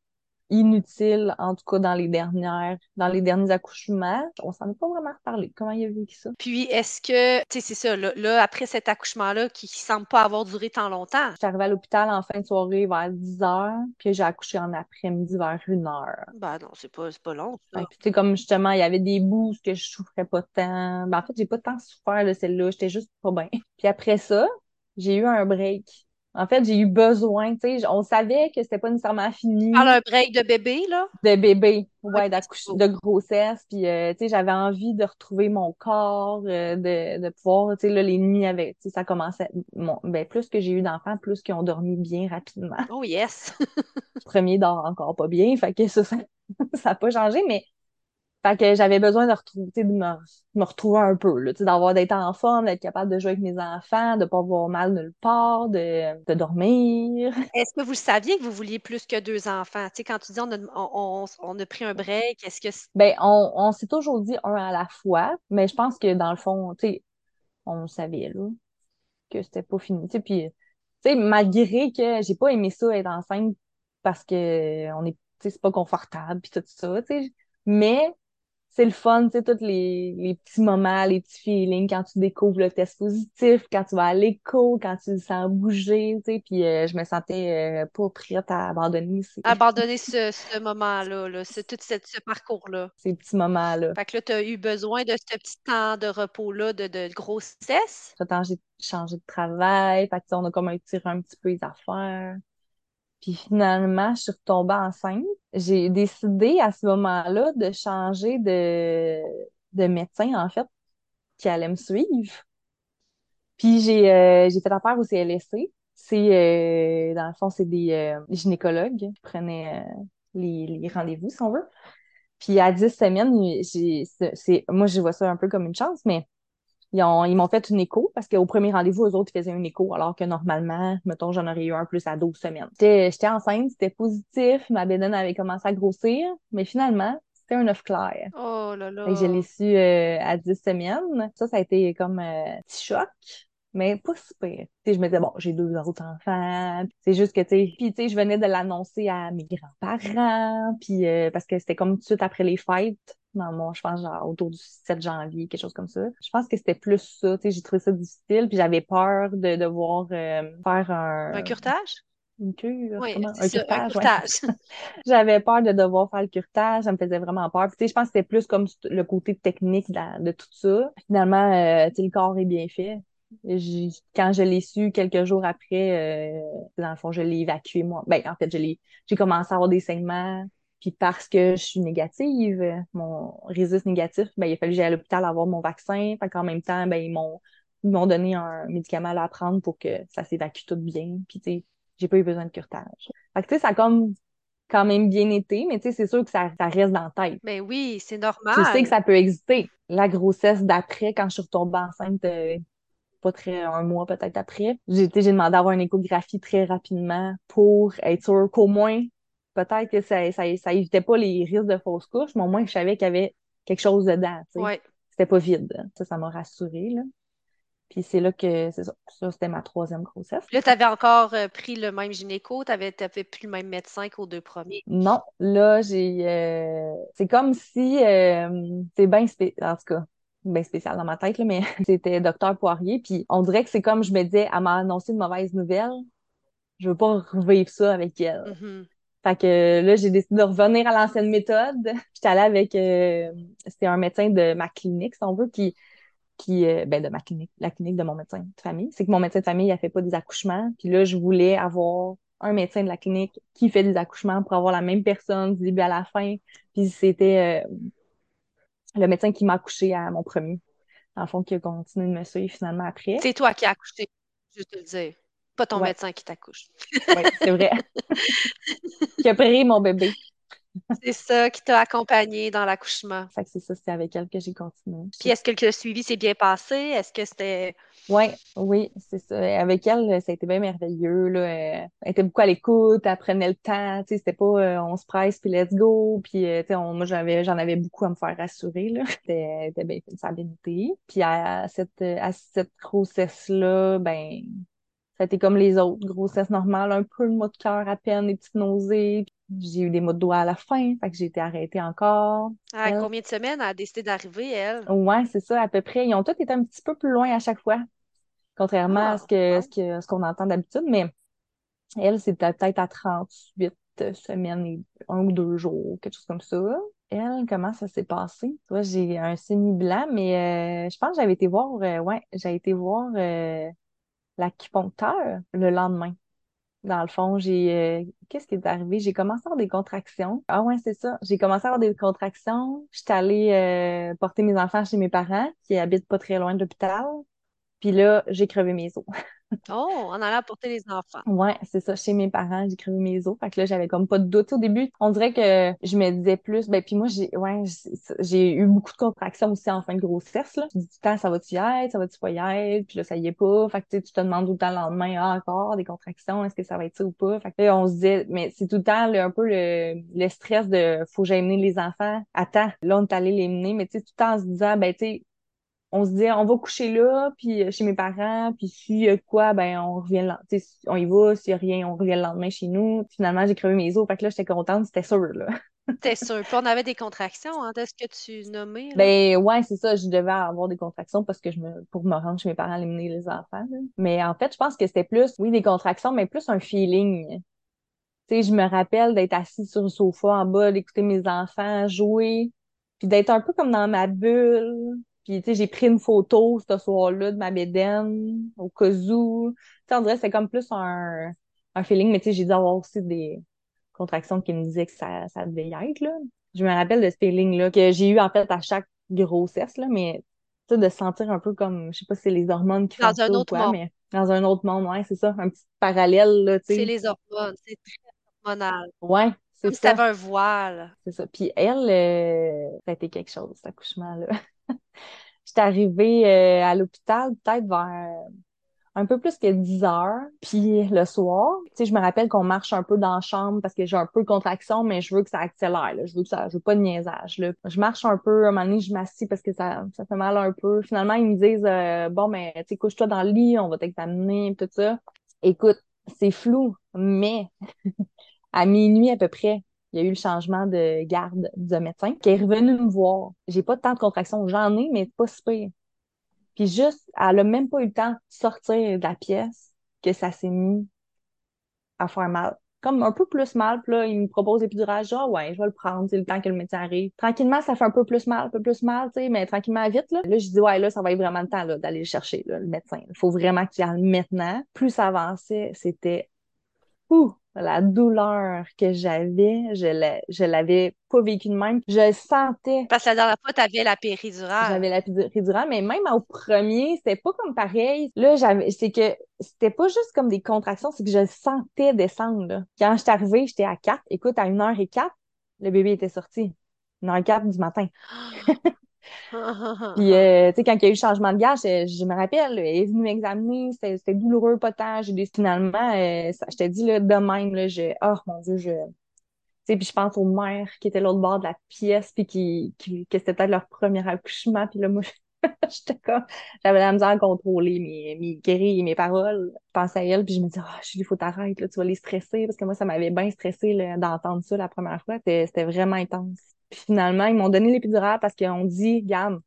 Speaker 2: inutile, en tout cas dans les dernières, dans les derniers accouchements. On s'en est pas vraiment reparlé. Comment il a vécu ça?
Speaker 1: Puis, est-ce que... Tu sais, c'est ça, là, là, après cet accouchement-là, qui, qui semble pas avoir duré tant longtemps,
Speaker 2: Je suis arrivée à l'hôpital en fin de soirée vers 10 heures, puis j'ai accouché en après-midi vers 1 heure.
Speaker 1: ben non, c'est pas, pas long,
Speaker 2: que, tu sais, comme justement, il y avait des bouts que je souffrais pas tant. Ben, en fait, j'ai pas tant souffert de celle-là. J'étais juste pas bien. Puis après ça, j'ai eu un break En fait, j'ai eu besoin, tu sais, on savait que c'était pas nécessairement fini
Speaker 1: Parle un break de bébé, là?
Speaker 2: de bébé, ouais, de grossesse, puis euh, tu sais, j'avais envie de retrouver mon corps, euh, de, de pouvoir, tu sais, là, les nuits avec, tu sais, ça commençait, mon, ben, plus que j'ai eu d'enfants, plus qu'ils ont dormi bien rapidement.
Speaker 1: Oh yes!
Speaker 2: Le premier dort encore pas bien, fait que ça, ça, ça a pas changé, mais fait que j'avais besoin de retrouver, tu sais, de me, me retrouver un peu, là, tu sais, d'avoir d'être en forme, d'être capable de jouer avec mes enfants, de pas avoir mal nulle part, de, de dormir.
Speaker 1: Est-ce que vous saviez que vous vouliez plus que deux enfants? Tu sais, quand tu dis on a, on, on- a pris un break, est-ce que c'est-
Speaker 2: Ben, on, on s'est toujours dit un à la fois, mais je pense que dans le fond, tu sais, on le savait, là, que c'était pas fini, tu sais, puis, tu sais, malgré que j'ai pas aimé ça être enceinte parce que on est, tu sais, c'est pas confortable, puis tout ça, tu sais, mais c'est le fun, tu sais, tous les, les petits moments, les petits feelings, quand tu découvres le test positif, quand tu vas à l'écho, quand tu le sens bouger, tu sais, puis euh, je me sentais euh, pas prête à abandonner
Speaker 1: abandonner ce, ce moment-là, là, ce, tout cette- ce parcours-là?
Speaker 2: ces petits moments-là.
Speaker 1: Fait que là, tu as eu besoin de ce petit temps de repos-là, de, de grossesse?
Speaker 2: Entre-temps, j'ai changé de travail, fait que, on a comme étiré un petit peu les affaires. Puis finalement, je suis retombée enceinte. J'ai décidé à ce moment-là de changer de, de médecin, en fait, qui allait me suivre. Puis j'ai euh, fait affaire au CLSC. C'est, euh, dans le fond, c'est des euh, gynécologues qui prenaient les, les rendez-vous, si on veut. Puis à 10 semaines, moi, je vois ça un peu comme une chance, mais ils ont, ils m'ont fait une écho parce qu'au premier rendez-vous, eux autres, ils faisaient une écho, alors que normalement, mettons, j'en aurais eu un plus à 12 semaines. J'étais, j'étais enceinte, c'était positif, ma bédaine avait commencé à grossir, mais finalement, c'était un œuf clair.
Speaker 1: Oh là
Speaker 2: Fait que je
Speaker 1: là.
Speaker 2: l'ai su euh, à 10 semaines. Ça, ça a été comme un petit choc, mais pas super. Tu sais, je me disais, bon, j'ai deux autres enfants. C'est juste que, tu sais, puis tu sais, je venais de l'annoncer à mes grands-parents, puis euh, parce que c'était comme tout de suite après les fêtes. Dans mon, je pense, genre autour du 7 janvier, quelque chose comme ça. Je pense que c'était plus ça, tu sais, j'ai trouvé ça difficile, puis j'avais peur de devoir euh, faire un...
Speaker 1: Un curtage?
Speaker 2: Une cure,
Speaker 1: Oui,
Speaker 2: comment? Un
Speaker 1: ça, un
Speaker 2: curtage, ouais. J'avais peur de devoir faire le curtage, ça me faisait vraiment peur. Puis, tu sais, je pense que c'était plus comme le côté technique de, de tout ça. Finalement, euh, tu sais, le corps est bien fait. Quand je l'ai su quelques jours après, euh, dans le fond, je l'ai évacué moi. Ben, en fait, je l'ai, j'ai commencé à avoir des saignements. Puis parce que je suis négative, mon résus négatif, ben, il a fallu que j'aille à l'hôpital avoir mon vaccin. Fait qu'en même temps, ben, ils m'ont, ils m'ont donné un médicament à prendre pour que ça s'évacue tout bien. Puis, tu sais, j'ai pas eu besoin de curtage. Fait que, tu sais, ça a comme quand même bien été, mais tu sais, c'est sûr que ça, ça reste dans la tête.
Speaker 1: Mais oui, c'est
Speaker 2: Je sais que
Speaker 1: normal.
Speaker 2: ça peut exister. La grossesse d'après, quand je suis retombée enceinte, euh, pas très, un mois peut-être après, tu j'ai demandé d'avoir une échographie très rapidement pour être sûre qu'au moins, peut-être que ça, ça, ça évitait pas les risques de fausse couche, mais au moins que je savais qu'il y avait quelque chose dedans.
Speaker 1: Ouais.
Speaker 2: C'était pas vide. Ça, ça m'a rassurée, là. Puis c'est là que, c'est ça, ça c'était ma troisième grossesse.
Speaker 1: Là, tu avais encore euh, pris le même gynéco, tu n'avais plus le même médecin qu'aux deux premiers.
Speaker 2: Non, là, j'ai. euh, c'est comme si. euh, c'est bien spécial. En tout cas, bien spécial dans ma tête, là, mais c'était Docteur Poirier. Puis on dirait que c'est comme je me disais, elle m'a annoncé une mauvaise nouvelle. Je veux pas revivre ça avec elle.
Speaker 1: Mhm.
Speaker 2: Fait que là, j'ai décidé de revenir à l'ancienne méthode. J'étais allée avec. euh, c'était un médecin de ma clinique, si on veut, qui. qui euh, ben, de ma clinique, la clinique de mon médecin de famille. C'est que mon médecin de famille, il a fait pas des accouchements. Puis là, je voulais avoir un médecin de la clinique qui fait des accouchements pour avoir la même personne du début à la fin. Puis c'était euh, le médecin qui m'a accouché à mon premier. Dans le fond, qui a continué de me suivre finalement après.
Speaker 1: C'est toi qui as accouché, je te le dire. Pas ton
Speaker 2: Ouais.
Speaker 1: médecin qui t'accouche.
Speaker 2: Oui, c'est vrai. qui a pris mon bébé.
Speaker 1: C'est ça qui t'a accompagné dans l'accouchement.
Speaker 2: Fait que c'est ça, c'est avec elle que j'ai continué.
Speaker 1: Puis est-ce que le suivi s'est bien passé? Est-ce que c'était.
Speaker 2: Ouais, oui, c'est ça. Avec elle, ça a été bien merveilleux, là. Elle était beaucoup à l'écoute, elle prenait le temps, tu sais, c'était pas euh, on se presse puis let's go, puis euh, on- moi j'avais j'en avais beaucoup à me faire rassurer, là. C'était bien, ça a bien été. Puis à cette à cette grossesse-là, ben ça a été comme les autres grossesses normales, un peu de maux de cœur à peine, des petites nausées. J'ai eu des maux de doigts à la fin, fait que j'ai été arrêtée encore.
Speaker 1: À
Speaker 2: Elle-
Speaker 1: combien de semaines elle a décidé d'arriver, elle?
Speaker 2: Ouais, c'est ça, à peu près. Ils ont tous été un petit peu plus loin à chaque fois, contrairement
Speaker 1: Ah,
Speaker 2: à ce que,
Speaker 1: bon.
Speaker 2: ce que, ce qu'on entend d'habitude, mais elle, c'était peut-être à 38 semaines et un ou deux jours, quelque chose comme ça. Elle, comment ça s'est passé? Toi, j'ai un semi-blanc, mais euh, je pense que j'avais été voir, euh, ouais, j'ai été voir euh, l'acupuncteur le lendemain. Dans le fond, j'ai euh, qu'est-ce qui est arrivé? J'ai commencé à avoir des contractions. Ah ouais, c'est ça. J'ai commencé à avoir des contractions. J'étais allée euh, porter mes enfants chez mes parents qui habitent pas très loin de l'hôpital. Puis là, j'ai crevé mes os.
Speaker 1: Oh, on allait apporter les enfants.
Speaker 2: Ouais, c'est ça. Chez mes parents, crevé mes os. Fait que là, j'avais comme pas de doute. Au début, on dirait que je me disais plus. Ben, puis moi, j'ai ouais, j'ai eu beaucoup de contractions aussi en fin de grossesse. Là. Je dis tout le temps, ça va-tu y être? Ça va-tu pas y être? Puis là, ça y est pas. Fait que tu te demandes tout le temps le lendemain, ah, encore des contractions, est-ce que ça va être ça ou pas? Fait que là, on se disait, mais c'est tout le temps un peu le, le stress de faut que j'aille les enfants temps. Là, on est allé les mener, mais tu sais, tout le temps en se disant, ben, tu sais, on se dit on va coucher là puis euh, chez mes parents puis s'il y a quoi ben on revient le, on y va s'il y a rien on revient le lendemain chez nous finalement j'ai crevé mes os fait que là j'étais contente c'était sûr là
Speaker 1: T'es sûr. Puis on avait des contractions, hein, de ce que tu nommais.
Speaker 2: Ben ouais, c'est ça. Je devais avoir des contractions parce que je me pour me rendre chez mes parents éliminer les enfants. Mais en fait, je pense que c'était plus, oui, des contractions, mais plus un feeling. Tu sais, je me rappelle d'être assise sur le sofa en bas, d'écouter mes enfants jouer, puis d'être un peu comme dans ma bulle, puis, tu sais, j'ai pris une photo ce soir-là de ma bédaine au cas où. Tu sais, on dirait que c'est comme plus un, un feeling, mais tu sais, j'ai dû avoir aussi des contractions qui me disaient que ça, ça devait y être, là. Je me rappelle de ce feeling-là que j'ai eu, en fait, à chaque grossesse, là, mais tu sais, de sentir un peu comme, je sais pas si c'est les hormones qui font
Speaker 1: dans un autre
Speaker 2: quoi,
Speaker 1: monde.
Speaker 2: mais dans un autre monde, ouais, c'est ça, un petit parallèle, là, tu sais.
Speaker 1: C'est les hormones, c'est très hormonal.
Speaker 2: Ouais, c'est
Speaker 1: t'avais un voile.
Speaker 2: C'est ça. Puis elle, euh, ça a été quelque chose, cet accouchement-là. J'étais arrivée euh, à l'hôpital peut-être vers un peu plus que 10 heures. Puis le soir, tu sais, je me rappelle qu'on marche un peu dans la chambre parce que j'ai un peu de contraction, mais je veux que ça accélère. Là. Je veux que ça, je veux pas de niaisage. Là. Je marche un peu, à un moment donné, je m'assis parce que ça, ça fait mal un peu. Finalement, ils me disent euh, bon, mais tu sais, couche-toi dans le lit, on va t'examiner, tout ça. Écoute, c'est flou, mais à minuit à peu près, il y a eu le changement de garde du médecin qui est revenu me voir. J'ai pas tant de contractions, j'en ai, mais pas si pire. Puis juste, elle a même pas eu le temps de sortir de la pièce que ça s'est mis à faire mal. Comme un peu plus mal, puis là, il me propose l'épidurage, genre, ouais, je vais le prendre, c'est le temps que le médecin arrive. Tranquillement, ça fait un peu plus mal, un peu plus mal, tu sais, mais tranquillement, vite, là. Là, je dis, ouais, là, ça va être vraiment le temps, là, d'aller le chercher, là, le médecin. Il faut vraiment qu'il y aille maintenant. Plus ça avançait, c'était, ouh, la douleur que j'avais, je l'avais pas vécu de même. Je le sentais.
Speaker 1: Parce que la dernière fois, tu avais la péridurale.
Speaker 2: J'avais la péridurale, mais même au premier, c'était pas comme pareil. Là, j'avais, c'est que c'était pas juste comme des contractions, c'est que je le sentais descendre. Là. Quand je suis arrivée, j'étais à 4. Écoute, à 1h04, le bébé était sorti. 1h04 du matin. Puis, euh, tu sais, quand il y a eu le changement de gage, je, me rappelle, elle est venue m'examiner, c'était douloureux, pas tant. J'ai finalement, euh, ça, je t'ai dit, là, de même, là, je, oh mon Dieu, je, tu sais, puis je pense aux mères qui étaient l'autre bord de la pièce, puis qui, qui que c'était peut-être leur premier accouchement, puis là, moi, j'étais comme, j'avais la misère à contrôler mes, mes grilles mes paroles. Je pensais à elle, puis je me disais, oh, Julie, faut t'arrêter, là, tu vas les stresser, parce que moi, ça m'avait bien stressé d'entendre ça la première fois. C'était vraiment intense. Puis finalement, ils m'ont donné l'épidurale parce qu'on dit, regarde,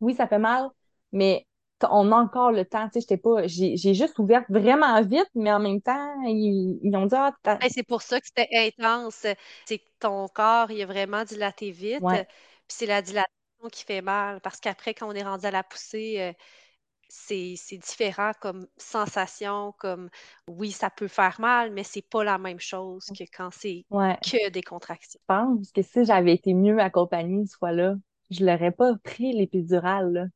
Speaker 2: oui, ça fait mal, mais on a encore le temps. Tu sais, j'étais pas, j'ai, juste ouvert vraiment vite, mais en même temps, ils, ils ont dit, ah,
Speaker 1: c'est pour ça que c'était intense. C'est que ton corps, il a vraiment dilaté vite. Puis c'est la dilatation qui fait mal parce qu'après, quand on est rendu à la poussée, euh, c'est, différent comme sensation, comme oui, ça peut faire mal, mais c'est pas la même chose que quand c'est que des contractions.
Speaker 2: Je pense que si j'avais été mieux accompagnée ce fois-là, je l'aurais pas pris l'épidurale. Là.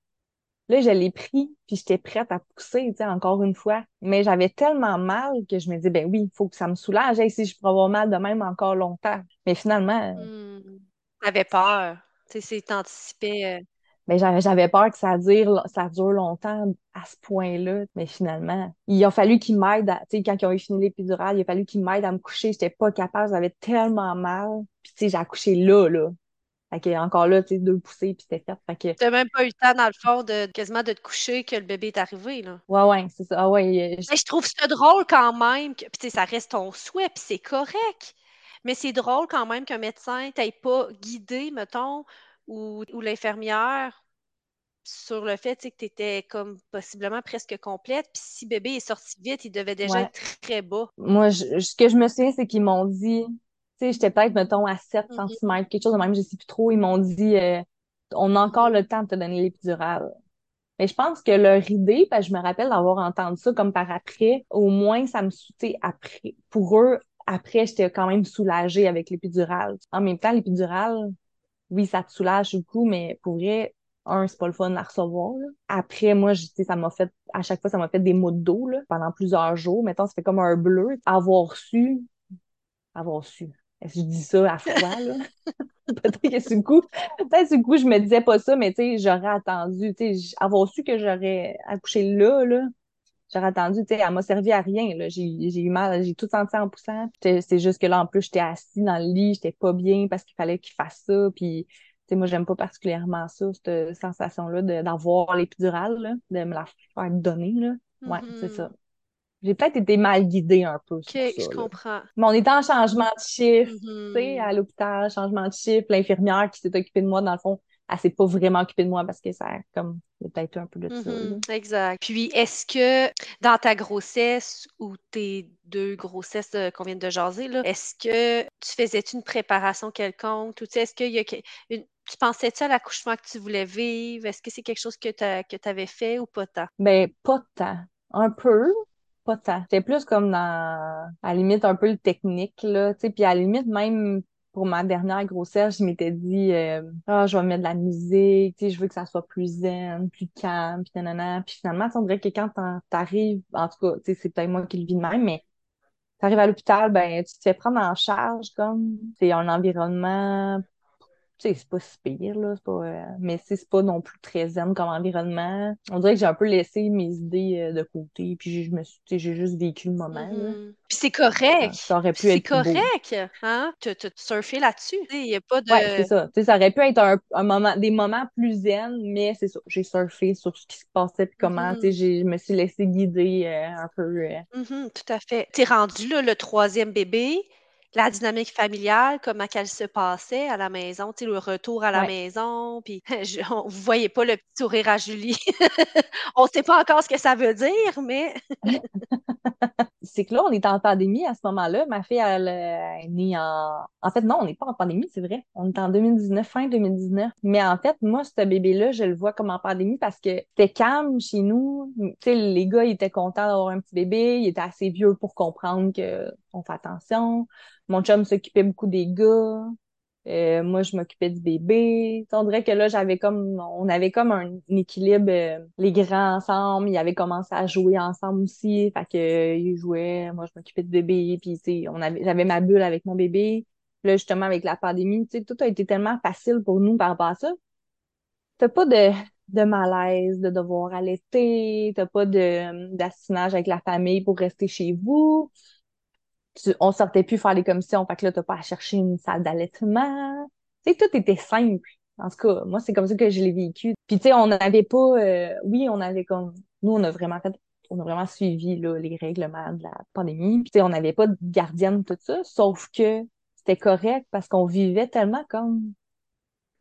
Speaker 2: là, je l'ai pris, puis j'étais prête à pousser, tu sais, encore une fois. Mais j'avais tellement mal que je me dis, ben oui, il faut que ça me soulage. Et si je pourrais avoir mal de même encore longtemps. Mais finalement.
Speaker 1: Mmh. T'avais peur. Tu sais, c'est anticipé. Euh,
Speaker 2: mais j'avais peur que ça dure, ça dure longtemps à ce point-là. Mais finalement, il a fallu qu'il m'aide, tu sais, quand ils ont eu fini l'épidurale, il a fallu qu'il m'aide à me coucher. J'étais pas capable, j'avais tellement mal. Puis tu sais, j'ai accouché là, là. Fait que encore là, tu sais, deux poussées, puis c'était fait. Fait que...
Speaker 1: T'as même pas eu le temps, dans le fond, de quasiment de te coucher que le bébé est arrivé, là.
Speaker 2: Ouais, ouais, c'est ça. Ah, ouais,
Speaker 1: je... je trouve ça drôle quand même. Que... Puis tu sais, ça reste ton souhait, puis c'est correct. Mais c'est drôle quand même qu'un médecin t'aille pas guidé, mettons, ou, ou l'infirmière sur le fait que tu étais comme possiblement presque complète. Puis si bébé est sorti vite, il devait déjà être très bas.
Speaker 2: Moi, ce que je me souviens, c'est qu'ils m'ont dit, tu sais, j'étais peut-être, mettons, à 7 mm-hmm. cm, quelque chose de même, je sais plus trop. Ils m'ont dit, euh, on a encore le temps de te donner l'épidurale. Mais je pense que leur idée, parce que je me rappelle d'avoir entendu ça comme par après, au moins ça me soutient après. Pour eux, après, j'étais quand même soulagée avec l'épidurale. En même temps, l'épidurale, oui, ça te soulage du coup, mais pour vrai, un, c'est pas le fun à recevoir. Là. Après, moi, je, ça m'a fait, à chaque fois, ça m'a fait des maux de dos là, pendant plusieurs jours. Mettons, ça fait comme un bleu. Avoir su, avoir su. Est-ce que je dis ça à froid, là? peut-être que ce coup, peut-être coup, je me disais pas ça, mais tu sais, j'aurais attendu, tu sais, avoir su que j'aurais accouché là, là, j'aurais attendu, tu sais, elle m'a servi à rien, là. J'ai, j'ai eu mal, j'ai tout senti en poussant. C'est juste que là, en plus, j'étais assis dans le lit, j'étais pas bien parce qu'il fallait qu'il fasse ça, puis tu sais, moi, j'aime pas particulièrement ça, cette sensation-là d'avoir l'épidurale, là, de me la faire donner, là. Ouais, c'est
Speaker 1: Mhm.
Speaker 2: ça. J'ai peut-être été mal guidée un peu
Speaker 1: OK,
Speaker 2: ça,
Speaker 1: je
Speaker 2: là.
Speaker 1: comprends.
Speaker 2: Mais on était en changement de chiffre, tu sais,
Speaker 1: Mhm.
Speaker 2: à l'hôpital, changement de chiffre. L'infirmière qui s'est occupée de moi, dans le fond, elle s'est pas vraiment occupée de moi parce que ça comme, peut-être un peu de ça.
Speaker 1: Mhm, exact. Puis, est-ce que dans ta grossesse ou tes deux grossesses euh, qu'on vient de jaser, est-ce que tu faisais-tu une préparation quelconque? Ou tu sais, est-ce qu'il y a que- une- tu pensais-tu à l'accouchement que tu voulais vivre? Est-ce que c'est quelque chose que tu que tu avais fait ou pas tant?
Speaker 2: Ben, pas tant. Un peu, pas tant. C'était plus comme dans, à la limite, un peu le technique, là, tu sais, puis à la limite, même pour ma dernière grossesse, je m'étais dit, euh, ah, je vais mettre de la musique, tu sais, je veux que ça soit plus zen, plus calme, puis nanana. Puis finalement, on dirait que quand t'arrives, en tout cas, tu sais, c'est peut-être moi qui le vis de même, mais t'arrives à l'hôpital, ben, tu te fais prendre en charge comme, c'est un environnement sais, c'est pas si pire, là, pas, euh, mais c'est pas non plus très zen comme environnement. On dirait que j'ai un peu laissé mes idées euh, de côté, puis je me suis, j'ai juste vécu le moment.
Speaker 1: Mhm. Puis c'est correct.
Speaker 2: ça aurait pu
Speaker 1: c'est
Speaker 2: être beau.
Speaker 1: correct, hein? Tu tu surfer là-dessus. Il n'y a pas
Speaker 2: Ouais, c'est
Speaker 1: de.
Speaker 2: ça. Tu sais, ça aurait pu être un, un moment, des moments plus zen, mais c'est ça. J'ai surfé sur ce qui se passait, puis comment, tu sais,
Speaker 1: Mhm.
Speaker 2: j'ai- je me suis laissé guider euh, un peu.
Speaker 1: Mhm, tout à fait. T'es rendu là, le troisième bébé, la dynamique familiale, comment qu'elle se passait à la maison, tu sais, le retour à la
Speaker 2: Ouais.
Speaker 1: maison, puis je, on, vous voyez pas le petit sourire à Julie. On sait pas encore ce que ça veut dire, mais
Speaker 2: c'est que là, on est en pandémie à ce moment-là. Ma fille, elle, euh, est née en... En fait, non, on n'est pas en pandémie, c'est vrai. On est en 2019, fin 2019. Mais en fait, moi, ce bébé-là, je le vois comme en pandémie parce que c'était calme chez nous. Tu sais, les gars, ils étaient contents d'avoir un petit bébé. Ils étaient assez vieux pour comprendre que on fait attention. Mon chum s'occupait beaucoup des gars. Euh, moi, je m'occupais du bébé. On dirait que là, j'avais comme, on avait comme un, équilibre, euh, les grands ensemble, ils avaient commencé à jouer ensemble aussi. Fait que, euh, ils jouaient, moi, je m'occupais du bébé, puis on avait, j'avais ma bulle avec mon bébé. Là, justement, avec la pandémie, tout a été tellement facile pour nous par rapport à ça. T'as pas de, malaise de devoir allaiter, t'as pas d'assinage avec la famille pour rester chez vous tu- on sortait plus faire les commissions, fait que là, t'as pas à chercher une salle d'allaitement. Tu sais, tout était simple. En tout cas, moi, c'est comme ça que je l'ai vécu. Puis, tu sais, on n'avait pas, euh, oui, on avait comme, nous, on a vraiment fait, on a vraiment suivi, là, les règlements de la pandémie. Puis, tu sais, on n'avait pas de gardienne, tout ça, sauf que c'était correct parce qu'on vivait tellement comme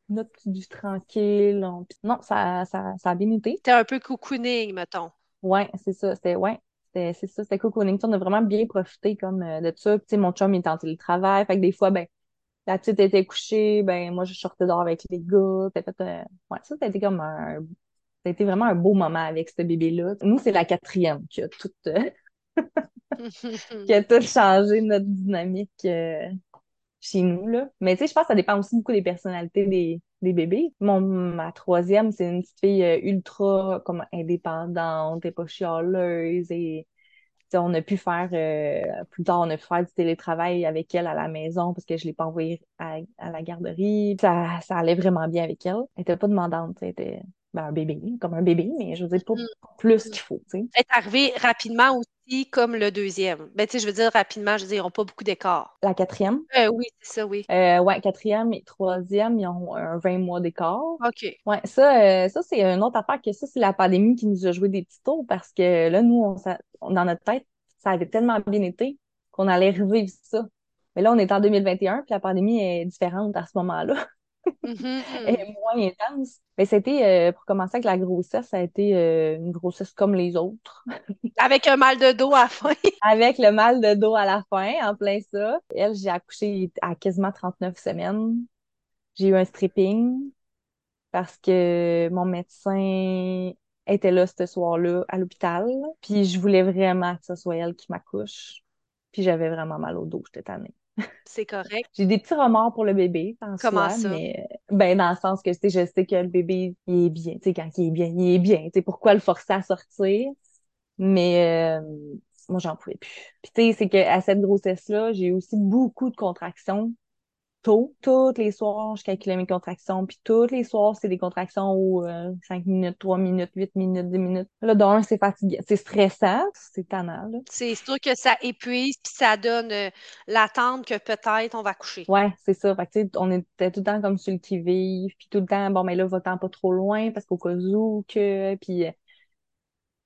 Speaker 2: notre petit vie tranquille. on- non, ça, ça, ça a bien été.
Speaker 1: t'es un peu cocooning, mettons.
Speaker 2: Ouais, c'est ça. C'était, ouais, c'était, c'est ça. C'était. Tu sais, On a vraiment bien profité comme euh, de ça. Mon chum, il était en télétravail. Fait que des fois, ben, la petite était couchée, ben, moi, je sortais dehors avec les gars. Euh, ça, a été comme un, vraiment un beau moment avec ce bébé-là. Nous, c'est la quatrième qui a tout, euh, qui a tout changé notre dynamique, chez nous, là. Mais, tu sais, je pense que ça dépend aussi beaucoup des personnalités des, des bébés. Mon, ma troisième, c'est une petite fille euh, ultra, comme, indépendante, et pas chialeuse et on a pu faire, euh, plus tard, on a pu faire du télétravail avec elle à la maison parce que je l'ai pas envoyée à, à la garderie. Ça, ça allait vraiment bien avec elle. Elle était pas demandante, elle était ben, un bébé, comme un bébé, mais je veux dire, pas plus qu'il faut, tu sais.
Speaker 1: Est arrivé rapidement comme le deuxième. Ben, tu sais, je veux dire rapidement, je veux dire, ils n'ont pas beaucoup d'écart.
Speaker 2: La quatrième,
Speaker 1: Euh, oui, c'est ça, oui.
Speaker 2: euh, ouais, quatrième et troisième, ils ont un 20 mois d'écart.
Speaker 1: OK.
Speaker 2: Ouais, ça, euh, ça c'est une autre affaire que ça, c'est la pandémie qui nous a joué des petits tours parce que là, nous, on- dans notre tête, ça avait tellement bien été qu'on allait revivre ça. Mais là, on est en 2021, puis la pandémie est différente à ce moment-là. Elle
Speaker 1: Mhm.
Speaker 2: est moins intense. Mais c'était, euh, pour commencer avec la grossesse, ça a été euh, une grossesse comme les autres,
Speaker 1: Avec un mal de dos à la fin.
Speaker 2: avec le mal de dos à la fin, en plein ça. Elle, j'ai accouché à quasiment 39 semaines. J'ai eu un stripping parce que mon médecin était là ce soir-là à l'hôpital. Puis je voulais vraiment que ce soit elle qui m'accouche. Puis j'avais vraiment mal au dos, j'étais tannée.
Speaker 1: C'est correct.
Speaker 2: J'ai des petits remords pour le bébé, en
Speaker 1: Comment
Speaker 2: soi,
Speaker 1: ça?
Speaker 2: mais ben dans le sens que tu sais, je sais que le bébé il est bien, tu sais quand il est bien, il est bien, tu sais pourquoi le forcer à sortir? Mais euh, moi j'en pouvais plus. Puis tu sais c'est que à cette grossesse-là, j'ai eu aussi beaucoup de contractions tôt, tous les soirs, je calculais mes contractions, puis tous les soirs, c'est des contractions où euh, 5 minutes, 3 minutes, 8 minutes, 10 minutes. Là, d'un, c'est fatigant, c'est stressant, c'est tannant.
Speaker 1: C'est sûr que ça épuise, puis ça donne euh, l'attente que peut-être on va coucher.
Speaker 2: Ouais, c'est ça. Fait que, on était tout le temps comme sur le qui-vive, puis tout le temps, bon, mais là, va-t'en pas trop loin, parce qu'au cas où que, puis... euh,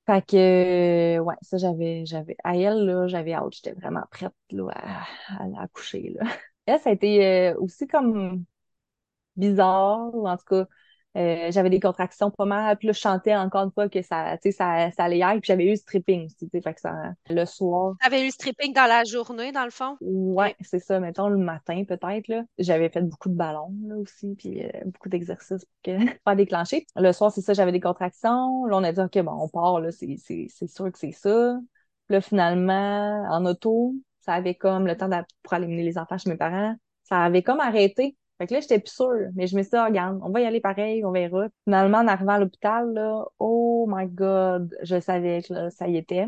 Speaker 2: Fait que, ouais, ça, j'avais, j'avais, à elle, là, j'avais hâte, j'étais vraiment prête, là, à, à la coucher, là. Elle, ça a été euh, aussi comme bizarre, ou en tout cas, euh, j'avais des contractions pas mal, puis là, je chantais encore une fois que ça, tu sais, ça, ça allait hier, puis j'avais eu le stripping aussi, tu sais, fait que ça, le soir,
Speaker 1: T'avais eu le stripping dans la journée, dans le fond?
Speaker 2: Ouais, c'est ça. Mettons le matin, peut-être, là. J'avais fait beaucoup de ballons, là, aussi, puis euh, beaucoup d'exercices pour que... pas déclencher. Le soir, c'est ça, j'avais des contractions. Là, on a dit, OK, bon, on part, là, c'est sûr que c'est ça. Puis là, finalement, en auto, ça avait comme le temps pour aller mener les enfants chez mes parents. Ça avait comme arrêté. Fait que là, j'étais plus sûre. Mais je me suis dit, Ah, regarde, on va y aller pareil, on verra. Finalement, en arrivant à l'hôpital, là, oh my God, je savais que là, ça y était.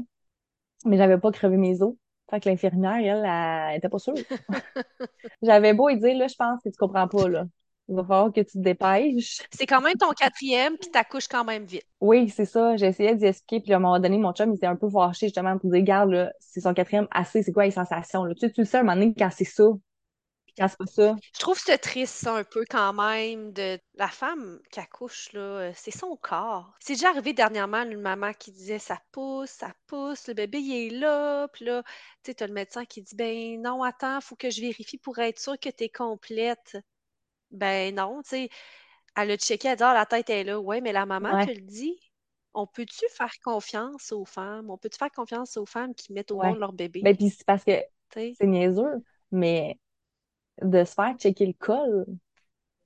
Speaker 2: Mais j'avais pas crevé mes os. Fait que l'infirmière, elle, elle, était pas sûre. J'avais beau lui dire, là, je pense que tu comprends pas, là. Il va falloir que tu te dépêches.
Speaker 1: C'est quand même ton quatrième, puis t'accouches quand même vite.
Speaker 2: Oui, c'est ça. J'essayais d'y expliquer, puis à un moment donné, mon chum, il était un peu fâché, justement, pour dire, regarde, là, c'est son quatrième assez, c'est quoi les sensations, là? Tu sais, tu le sais, à un moment donné, quand c'est ça, puis quand c'est pas ça.
Speaker 1: Je trouve ça triste, ça, un peu quand même, de la femme qui accouche, là, c'est son corps. C'est déjà arrivé dernièrement, une maman qui disait ça pousse, ça pousse, le bébé il est là, puis là, tu sais, t'as le médecin qui dit ben non, attends, faut que je vérifie pour être sûre que t'es complète. Ben non, tu sais, elle a checké, elle dit ah, la tête est là. Ouais, mais la maman te le dit. On peut-tu faire confiance aux femmes? On peut-tu faire confiance aux femmes qui mettent au
Speaker 2: ouais.
Speaker 1: monde leur bébé?
Speaker 2: Ben, puis c'est parce que
Speaker 1: Tu sais,
Speaker 2: c'est niaiseux, mais de se faire checker le col,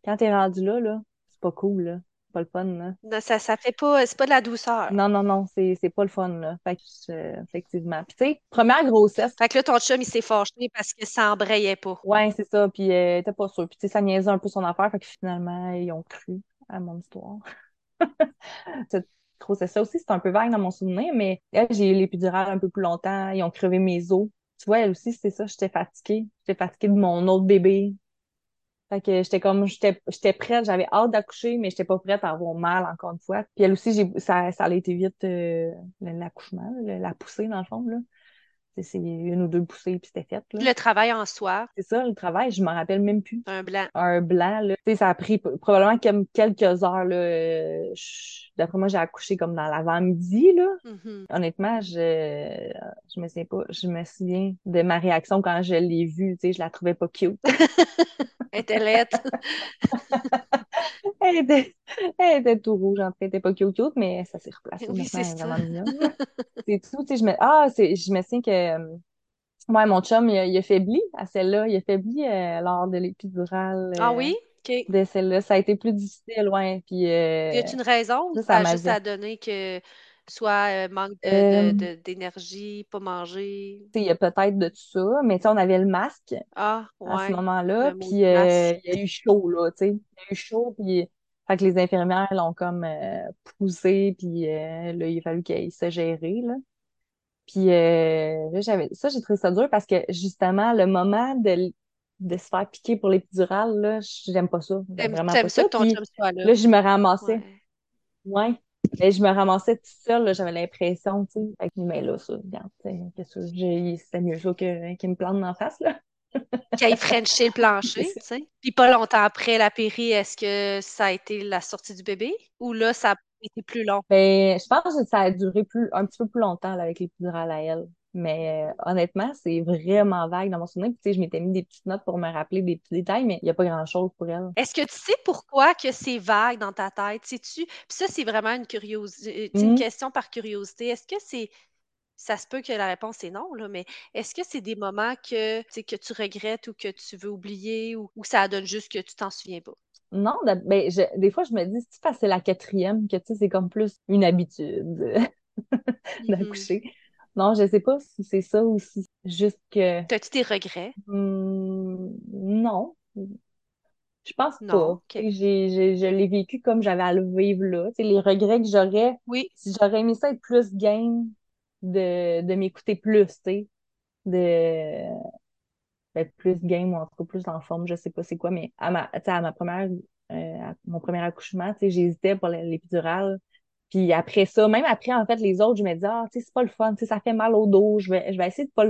Speaker 2: quand t'es rendu là, là, c'est pas cool, là. Pas le fun, là.
Speaker 1: non, ça, ça fait pas, c'est pas de la douceur.
Speaker 2: Non, non, non, c'est, c'est pas le fun, là. Fait que, effectivement. Puis, tu sais, première grossesse,
Speaker 1: Fait que là, ton chum, il s'est fâché parce que ça embrayait pas.
Speaker 2: Ouais, c'est ça. Puis euh, t'es pas sûr. Puis tu sais, ça niaisait un peu son affaire. Fait que finalement, ils ont cru à mon histoire. Cette grossesse-là aussi, c'est un peu vague dans mon souvenir, mais elle, j'ai eu l'épidurale un peu plus longtemps. Ils ont crevé mes os. Tu vois, elle aussi, c'est ça. J'étais fatiguée. J'étais fatiguée de mon autre bébé. Fait que j'étais comme, j'étais, j'étais prête. J'avais hâte d'accoucher, mais j'étais pas prête à avoir mal encore une fois. Puis elle aussi, j'ai, ça, ça a été vite, euh, l'accouchement, la poussée, dans le fond, là. C'est c'est une ou deux poussées, puis c'était fait, là.
Speaker 1: Le travail en soi,
Speaker 2: C'est ça, le travail, je m'en rappelle même plus.
Speaker 1: un blanc.
Speaker 2: Un blanc, là. Tu sais, ça a pris probablement comme quelques heures, là. Euh, D'après moi, j'ai accouché comme dans l'avant-midi, là.
Speaker 1: Mhm.
Speaker 2: Honnêtement, je, je me souviens pas, je me souviens de ma réaction quand je l'ai vue, tu sais, je la trouvais pas cute.
Speaker 1: Elle était.
Speaker 2: Elle était, elle était tout rouge, en fait, elle était pas cute, cute, mais ça s'est replacé
Speaker 1: Oui, c'est
Speaker 2: vraiment mignonne. C'est tout, je me, ah, c'est, je me souviens que, euh, ouais, mon chum, il a, il a faibli à celle-là, il a faibli euh, lors de l'épidurale,
Speaker 1: Ah
Speaker 2: euh,
Speaker 1: oui? OK.
Speaker 2: de celle-là. Ça a été plus difficile, ouais. Puis
Speaker 1: Y
Speaker 2: euh,
Speaker 1: a-t-il une raison?
Speaker 2: ça,
Speaker 1: ça
Speaker 2: ça
Speaker 1: a juste à donner que soit euh, manque de,
Speaker 2: Euh,
Speaker 1: d'énergie, pas manger?
Speaker 2: il y a peut-être de tout ça, mais on avait le masque
Speaker 1: Ah,
Speaker 2: à ce
Speaker 1: ouais,
Speaker 2: moment-là, puis euh, il y a eu chaud, là, tu sais. Il y a eu chaud, puis fait que les infirmières l'ont comme poussé, puis là, il a fallu qu'elle se gérer, là. Puis euh, là, j'avais ça, j'ai trouvé ça dur parce que justement, le moment de, de se faire piquer pour l'épidurale, là, j'aime pas ça. J'aime vraiment pas
Speaker 1: ça
Speaker 2: ça.
Speaker 1: que ton
Speaker 2: Puis
Speaker 1: là?
Speaker 2: là, je me ramassais.
Speaker 1: Ouais.
Speaker 2: Ouais. Et je me ramassais toute seule, j'avais l'impression, tu sais, avec mes mains là, ça, regarde, c'était mieux ça que, qu'il me plante dans la face, là.
Speaker 1: Qu'il aille frencher le plancher, tu sais. Puis pas longtemps après la péri, est-ce que ça a été la sortie du bébé? Ou là, ça a été plus long?
Speaker 2: Ben, je pense que ça a duré plus, un petit peu plus longtemps, là, avec l'épidurale à elle. Mais euh, honnêtement, c'est vraiment vague dans mon souvenir. Puis, tu sais, je m'étais mis des petites notes pour me rappeler des petits détails, mais il n'y a pas grand-chose pour elle.
Speaker 1: Est-ce que tu sais pourquoi que c'est vague dans ta tête? Sais-tu? Puis ça, c'est vraiment une curiosité, une
Speaker 2: Mhm.
Speaker 1: question par curiosité. Est-ce que c'est ça se peut que la réponse est non, là, mais est-ce que c'est des moments que, tu que tu regrettes ou que tu veux oublier ou, ou ça donne juste que tu t'en souviens pas?
Speaker 2: non, ben, des fois, je me dis, c'est parce que c'est la quatrième que, tu sais, c'est comme plus une habitude mm-hmm. d'accoucher. Non, je sais pas si c'est ça ou si juste que...
Speaker 1: T'as-tu des regrets?
Speaker 2: Hmm, non. Je pense pas. J'ai, je l'ai vécu comme j'avais à le vivre là. les regrets que j'aurais,
Speaker 1: oui.
Speaker 2: si j'aurais aimé ça être plus game de, de m'écouter plus, tu sais, de ben, plus game ou en tout cas plus en forme, je sais pas c'est quoi, mais à ma, à ma première, euh, mon premier accouchement, j'hésitais pour l'épidurale. Puis après ça, même après, en fait, les autres, je me disais, ah, tu sais, c'est pas le fun, tu sais, ça fait mal au dos, je vais, je vais essayer de pas,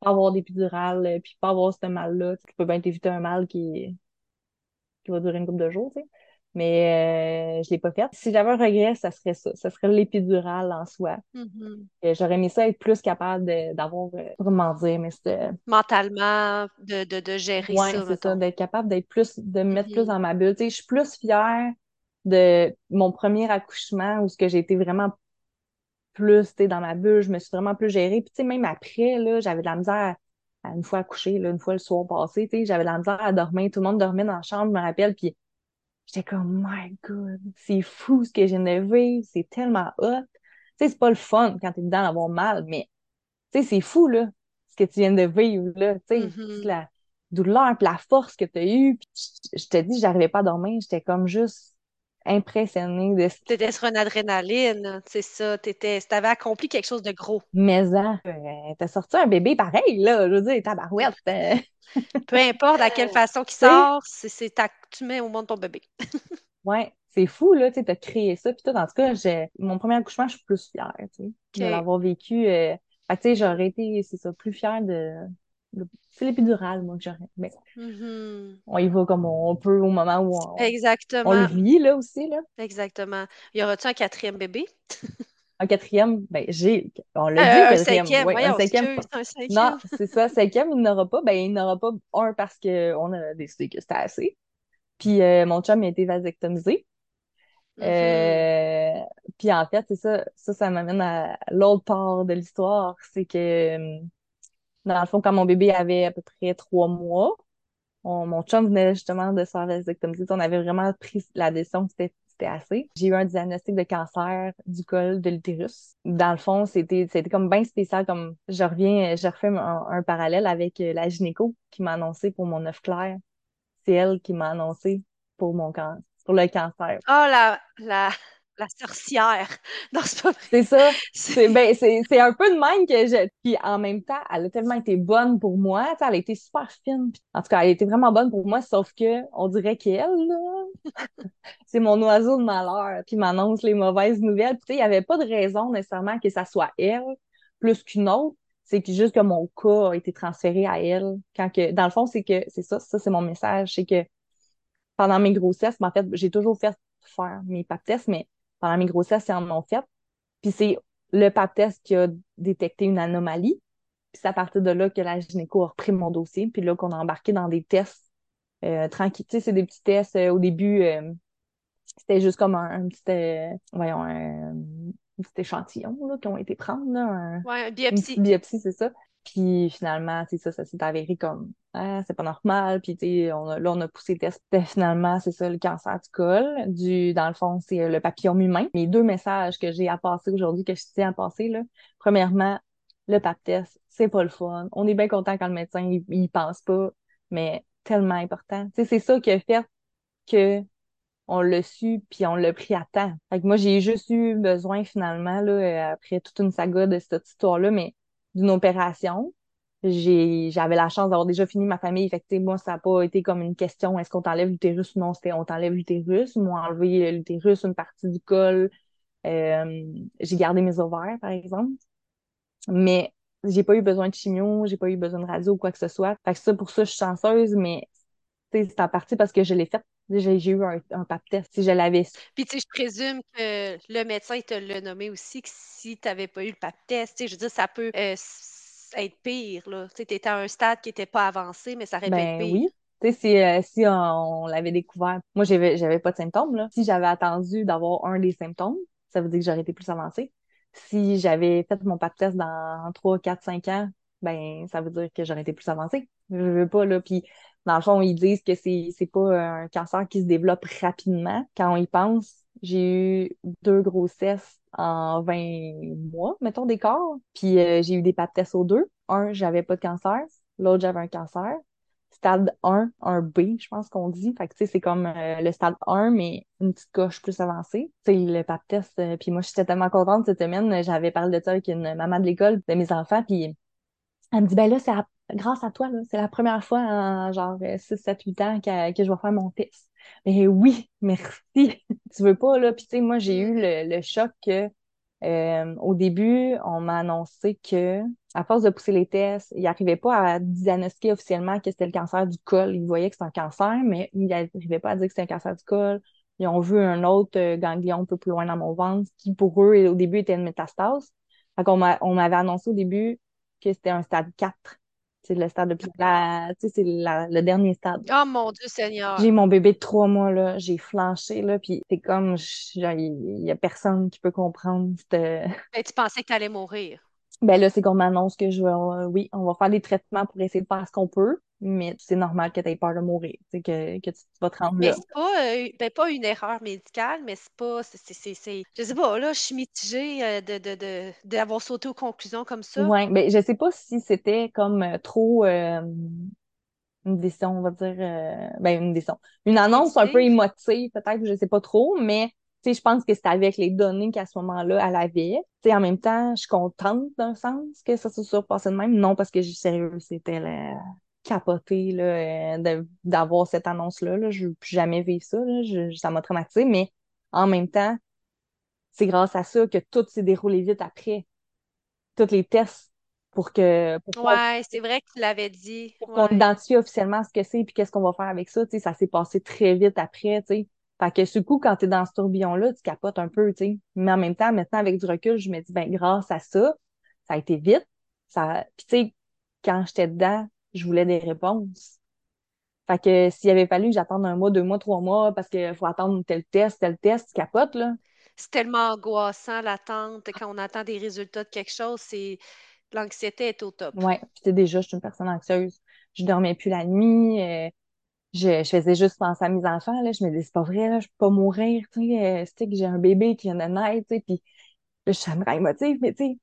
Speaker 2: pas avoir d'épidurale, euh, puis pas avoir ce mal-là. Tu peux bien t'éviter un mal qui, qui va durer une couple de jours, tu sais. Mais euh, je l'ai pas fait. Si j'avais un regret, ça serait ça. Ça serait l'épidurale en soi. Mm-hmm. J'aurais aimé ça être plus capable d'avoir, euh, comment dire, mais c'était...
Speaker 1: Mentalement, de, de, de gérer
Speaker 2: ouais, ça, c'est ça, d'être capable d'être plus, de me mettre plus mm-hmm. dans ma bulle. Tu sais, je suis plus fière de mon premier accouchement où ce que j'ai été vraiment plus, tu sais, dans ma bulle, je me suis vraiment plus gérée. Puis tu sais, même après, là, j'avais de la misère à, une fois accoucher, là, une fois le soir passé, tu sais, j'avais de la misère à dormir. Tout le monde dormait dans la chambre, je me rappelle, puis J'étais comme, my God, c'est fou ce que je viens de vivre, c'est tellement hot. Tu sais, c'est pas le fun quand t'es dedans d'avoir mal, mais tu sais, c'est fou, là, ce que tu viens de vivre, là, tu sais, mm-hmm. la douleur, puis la force que tu as eue. je te dis, j'arrivais pas à dormir, j'étais comme juste impressionnée de ce
Speaker 1: T'étais sur une adrénaline, c'est ça, t'étais, t'avais accompli quelque chose de gros.
Speaker 2: Mais ça, euh, t'as sorti un bébé pareil, là, je veux dire, tabarouette. Euh.
Speaker 1: Peu importe à quelle façon qu'il sort, c'est, c'est tu mets au monde ton bébé.
Speaker 2: ouais, c'est fou, là, tu as créé ça, puis tout, en tout cas, j'ai, mon premier accouchement, je suis plus fière, tu sais, de l'avoir vécu. Euh... tu sais, j'aurais été, c'est ça, plus fière de, c'est l'épidurale, moi, que j'aurais. Mais mm-hmm. on y va comme on peut au moment où on,
Speaker 1: Exactement.
Speaker 2: on le vit, là, aussi, là.
Speaker 1: Exactement. Y aura-tu un quatrième bébé?
Speaker 2: un quatrième, ben, j'ai, on l'a dit,
Speaker 1: euh, un cinquième. Ouais, un cinquième.
Speaker 2: Non, c'est ça, cinquième, il n'aura pas, ben, il n'aura pas un parce qu'on a décidé que c'était assez. Puis euh, mon chum a été vasectomisé. Mm-hmm. Euh, puis en fait, c'est ça, ça, ça m'amène à l'autre part de l'histoire, c'est que dans le fond, quand mon bébé avait à peu près trois mois, mon chum venait justement de se faire vasectomiser. On avait vraiment pris la décision que c'était assez. J'ai eu un diagnostic de cancer du col de l'utérus. Dans le fond, c'était c'était comme bien spécial. Comme je reviens, je refais un, parallèle avec euh, la gynéco qui m'a annoncé pour mon œuf clair. C'est elle qui m'a annoncé pour mon cancer, pour le cancer.
Speaker 1: Oh la la la sorcière. Non, c'est pas
Speaker 2: C'est ça. C'est ben, c'est un peu de même que je. Puis en même temps, elle a tellement été bonne pour moi. elle a été super fine. En tout cas, elle a été vraiment bonne pour moi, sauf que on dirait qu'elle, c'est mon oiseau de malheur qui m'annonce les mauvaises nouvelles. Puis il n'y avait pas de raison nécessairement que ça soit elle plus qu'une autre. C'est que juste que mon cas a été transféré à elle. Quand que, dans le fond, c'est que c'est ça, ça c'est mon message. C'est que pendant mes grossesses, ben, en fait, j'ai toujours fait faire mes pap tests, mais pendant mes grossesses, ils en ont fait. Puis c'est le pap test qui a détecté une anomalie. Puis c'est à partir de là que la gynéco a repris mon dossier. Puis là qu'on a embarqué dans des tests euh, tranquilles. Tu sais, c'est des petits tests euh, au début. Euh, c'était juste comme un, petit, voyons, un, petit échantillon là, qui ont été prendre. Là,
Speaker 1: un, ouais, biopsie.
Speaker 2: biopsie, c'est ça. Puis finalement, c'est ça, ça s'est avéré comme ah, c'est pas normal. Puis on a, là, on a poussé le test. finalement, c'est ça, le cancer du col. Du, dans le fond, c'est euh, le papillome humain. Les deux messages que j'ai à passer aujourd'hui, que je tiens à passer, là. Premièrement, le pap test, c'est pas le fun. On est bien content quand le médecin il, pense pas, mais tellement important. c'est ça qui a fait que on l'a su puis on l'a pris à temps. Fait que moi, j'ai juste eu besoin finalement, là, euh, après toute une saga de cette histoire-là, mais d'une opération. J'avais la chance d'avoir déjà fini ma famille. Fait que, moi, ça n'a pas été comme une question, est-ce qu'on t'enlève l'utérus? Ou non? C'était, on t'enlève l'utérus. Ils m'ont enlevé l'utérus, une partie du col. Euh, j'ai gardé mes ovaires, par exemple. Mais j'ai pas eu besoin de chimio, j'ai pas eu besoin de radio ou quoi que ce soit. Fait que ça, pour ça, je suis chanceuse, mais c'est en partie parce que je l'ai fait. J'ai eu un, un pap test si je l'avais su.
Speaker 1: Puis, tu sais, je présume que le médecin te l'a nommé aussi, que si tu n'avais pas eu le pap test, tu sais, je veux dire, ça peut euh, être pire, là. Tu étais à un stade qui n'était pas avancé, mais ça aurait pu être ben pire.
Speaker 2: oui. Tu sais, si, euh, si on, l'avait découvert, moi, j'avais, j'avais pas de symptômes, là. Si j'avais attendu d'avoir un des symptômes, ça veut dire que j'aurais été plus avancée. Si j'avais fait mon pap test dans 3, 4, 5 ans, ben ça veut dire que j'aurais été plus avancée. Je veux pas, là. Puis, dans le fond, ils disent que c'est, c'est pas un cancer qui se développe rapidement. Quand on y pense, j'ai eu deux grossesses en 20 mois, mettons, d'écart. Puis, euh, j'ai eu des pap tests aux deux. Un, j'avais pas de cancer. L'autre, j'avais un cancer stade 1, un B, je pense qu'on dit. Fait que, tu sais, c'est comme euh, le stade 1, mais une petite coche plus avancée. Tu sais, le pap test. Euh, puis moi, j'étais tellement contente cette semaine. J'avais parlé de ça avec une maman de l'école de mes enfants. Puis elle me dit, ben là, c'est grâce à toi. C'est la première fois en genre 6, 7, 8 ans que, je vais faire mon test. Mais oui, merci. tu veux pas, là. Puis tu sais, moi, j'ai eu le, choc que euh, au début, on m'a annoncé que, à force de pousser les tests, ils n'arrivaient pas à diagnostiquer officiellement que c'était le cancer du col. Ils voyaient que c'était un cancer, mais ils n'arrivaient pas à dire que c'était un cancer du col. Ils ont vu un autre euh, ganglion un peu plus loin dans mon ventre, qui pour eux, au début, était une métastase. Fait on m'avait annoncé au début que c'était un stade 4 c'est le stade de sais, c'est le dernier stade.
Speaker 1: Oh mon Dieu Seigneur!
Speaker 2: J'ai mon bébé de trois mois, là, j'ai flanché, là, puis c'est comme, il y a personne qui peut comprendre.
Speaker 1: Ben, tu pensais que tu allais mourir?
Speaker 2: Ben là, c'est qu'on m'annonce que je vais, euh, oui, on va faire des traitements pour essayer de faire ce qu'on peut, mais c'est normal que tu aies peur de mourir, que, que tu, vas te rendre
Speaker 1: mais c'est pas, euh, ben, pas une erreur médicale, mais c'est pas, c'est, je sais pas, là, je suis mitigée euh, de, de, de, d'avoir sauté aux conclusions comme ça.
Speaker 2: Ouais, ben je sais pas si c'était comme trop une décision, on va dire, ben une décision, une annonce un peu émotive, peut-être, je sais pas trop, mais je pense que c'était avec les données qu'à ce moment-là, elle avait. sais, en même temps, je suis contente d'un sens que ça se soit passé de même. Non, parce que sérieux, c'était la capoté là, euh, d'avoir cette annonce-là. Là. Je n'ai plus jamais vécu ça. Là. Je, ça m'a traumatisé, mais en même temps, c'est grâce à ça que tout s'est déroulé vite après. Tous les tests pour que.
Speaker 1: Pour ouais, c'est vrai que tu l'avais dit.
Speaker 2: Pour qu'on identifie officiellement ce que c'est et qu'est-ce qu'on va faire avec ça. Ça s'est passé très vite après. sais. Fait que ce coup, quand tu es dans ce tourbillon-là, tu capotes un peu, tu sais. Mais en même temps, maintenant, avec du recul, je me dis, ben, grâce à ça, ça a été vite. Ça... Puis, tu sais, quand j'étais dedans, je voulais des réponses. Fait que s'il avait fallu que j'attende un mois, deux mois, trois mois, parce qu'il faut attendre tel test, tel test, tu capotes, là.
Speaker 1: C'est tellement angoissant, l'attente. Quand on attend des résultats de quelque chose, c'est l'anxiété est au top.
Speaker 2: Ouais, puis tu sais, déjà, je suis une personne anxieuse. Je dormais plus la nuit. Euh, je, je, faisais juste penser à mes enfants, là. Je me disais, c'est pas vrai, là, je peux pas mourir, tu sais, euh, que j'ai un bébé qui vient de naître, tu sais, puis là, je suis émotive, mais tu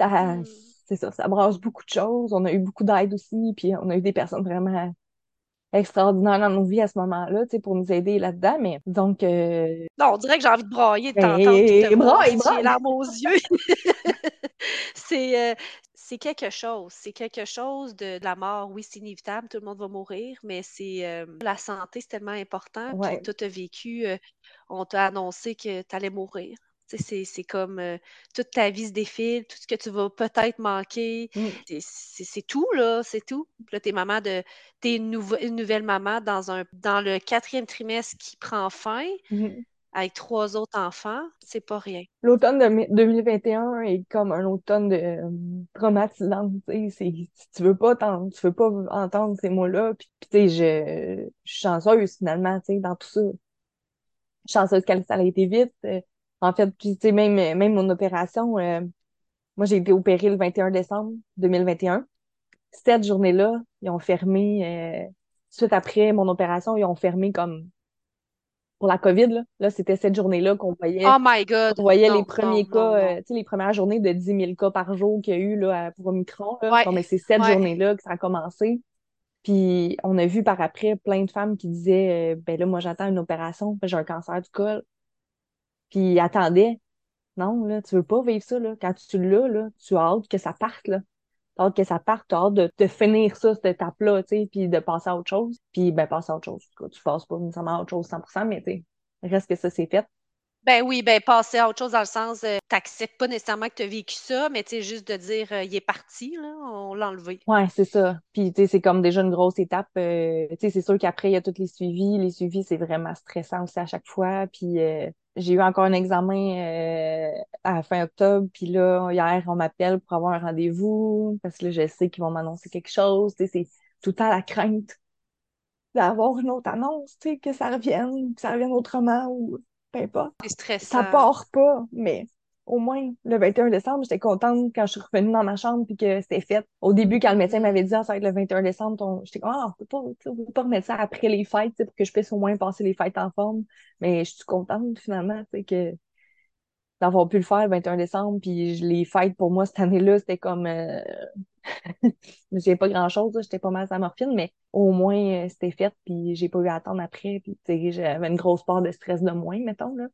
Speaker 2: sais, hmm. c'est ça, ça brasse beaucoup de choses. On a eu beaucoup d'aide aussi, puis on a eu des personnes vraiment extraordinaires dans nos vies à ce moment-là, tu sais, pour nous aider là-dedans, mais donc... Euh...
Speaker 1: Non, on dirait que j'ai envie de brailler de t'entendre, ben, braille, braille. larmes aux yeux. c'est, euh, c'est quelque chose. C'est quelque chose de, la mort. Oui, c'est inévitable, tout le monde va mourir, mais c'est euh, la santé, c'est tellement important. Puis tout a vécu, euh, on t'a annoncé que tu allais mourir. C'est comme euh, toute ta vie se défile, tout ce que tu vas peut-être manquer. Mm. C'est tout, là, c'est tout. Là, t'es maman de. T'es une, une, nouvelle maman dans un dans le quatrième trimestre qui prend fin. Mm-hmm avec trois autres enfants, c'est pas rien.
Speaker 2: L'automne de 2021 est comme un automne de euh, traumatisant. Si tu veux pas tu veux pas entendre ces mots-là. Puis, tu sais, je, suis chanceuse finalement, tu sais, dans tout ça. Je suis chanceuse qu'elle ça a été vite. Euh, en fait, tu sais, même, même mon opération, euh, moi j'ai été opérée le 21 décembre 2021. Cette journée-là, ils ont fermé, suite après mon opération, ils ont fermé comme pour la COVID, là, là c'était cette journée-là qu'on voyait,
Speaker 1: oh my God.
Speaker 2: On voyait les premiers cas, euh, tu sais, les premières journées de 10 000 cas par jour qu'il y a eu là, pour Omicron. Là. mais c'est cette journée-là que ça a commencé. Puis on a vu par après plein de femmes qui disaient euh, ben là, moi j'attends une opération, j'ai un cancer du col. Puis attendaient. Non, là, tu veux pas vivre ça, là. Quand tu l'as, là, tu as hâte que ça parte, là t'as hâte que ça parte, t'as hâte de, de finir ça, cette étape-là, tu sais, puis de passer à autre chose. Puis, ben, passer à autre chose. Tu passes pas nécessairement à autre chose 100%, mais tu sais, reste que ça, c'est fait.
Speaker 1: Ben oui, ben passer à autre chose dans le sens, euh, t'acceptes pas nécessairement que tu as vécu ça, mais tu sais, juste de dire, euh, il est parti, là, on l'a enlevé.
Speaker 2: Ouais, c'est ça. Puis, tu sais, c'est comme déjà une grosse étape. Euh, tu sais, c'est sûr qu'après, il y a tous les suivis. Les suivis, c'est vraiment stressant aussi à chaque fois. Puis, j'ai eu encore un examen à la fin octobre. Puis là, hier, on m'appelle pour avoir un rendez-vous parce que là, je sais qu'ils vont m'annoncer quelque chose. C'est tout le temps la crainte d'avoir une autre annonce, tu sais, que ça revienne, que ça revienne autrement ou peu importe.
Speaker 1: C'est stressant.
Speaker 2: Ça part pas, mais au moins, le 21 décembre, j'étais contente quand je suis revenue dans ma chambre puis que c'était fait. Au début, quand le médecin m'avait dit, ah, ça va être le 21 décembre, j'étais comme, ah, on peut pas, on peut pas remettre ça après les fêtes, pour que je puisse au moins passer les fêtes en forme. Mais je suis contente, finalement, que d'avoir pu le faire le 21 décembre, puis les fêtes, pour moi, cette année-là, c'était comme... Euh... j'ai pas grand-chose, j'étais pas mal à morphine, mais au moins, euh, c'était fait, puis j'ai pas eu à attendre après, puis j'avais une grosse part de stress de moins, mettons, là.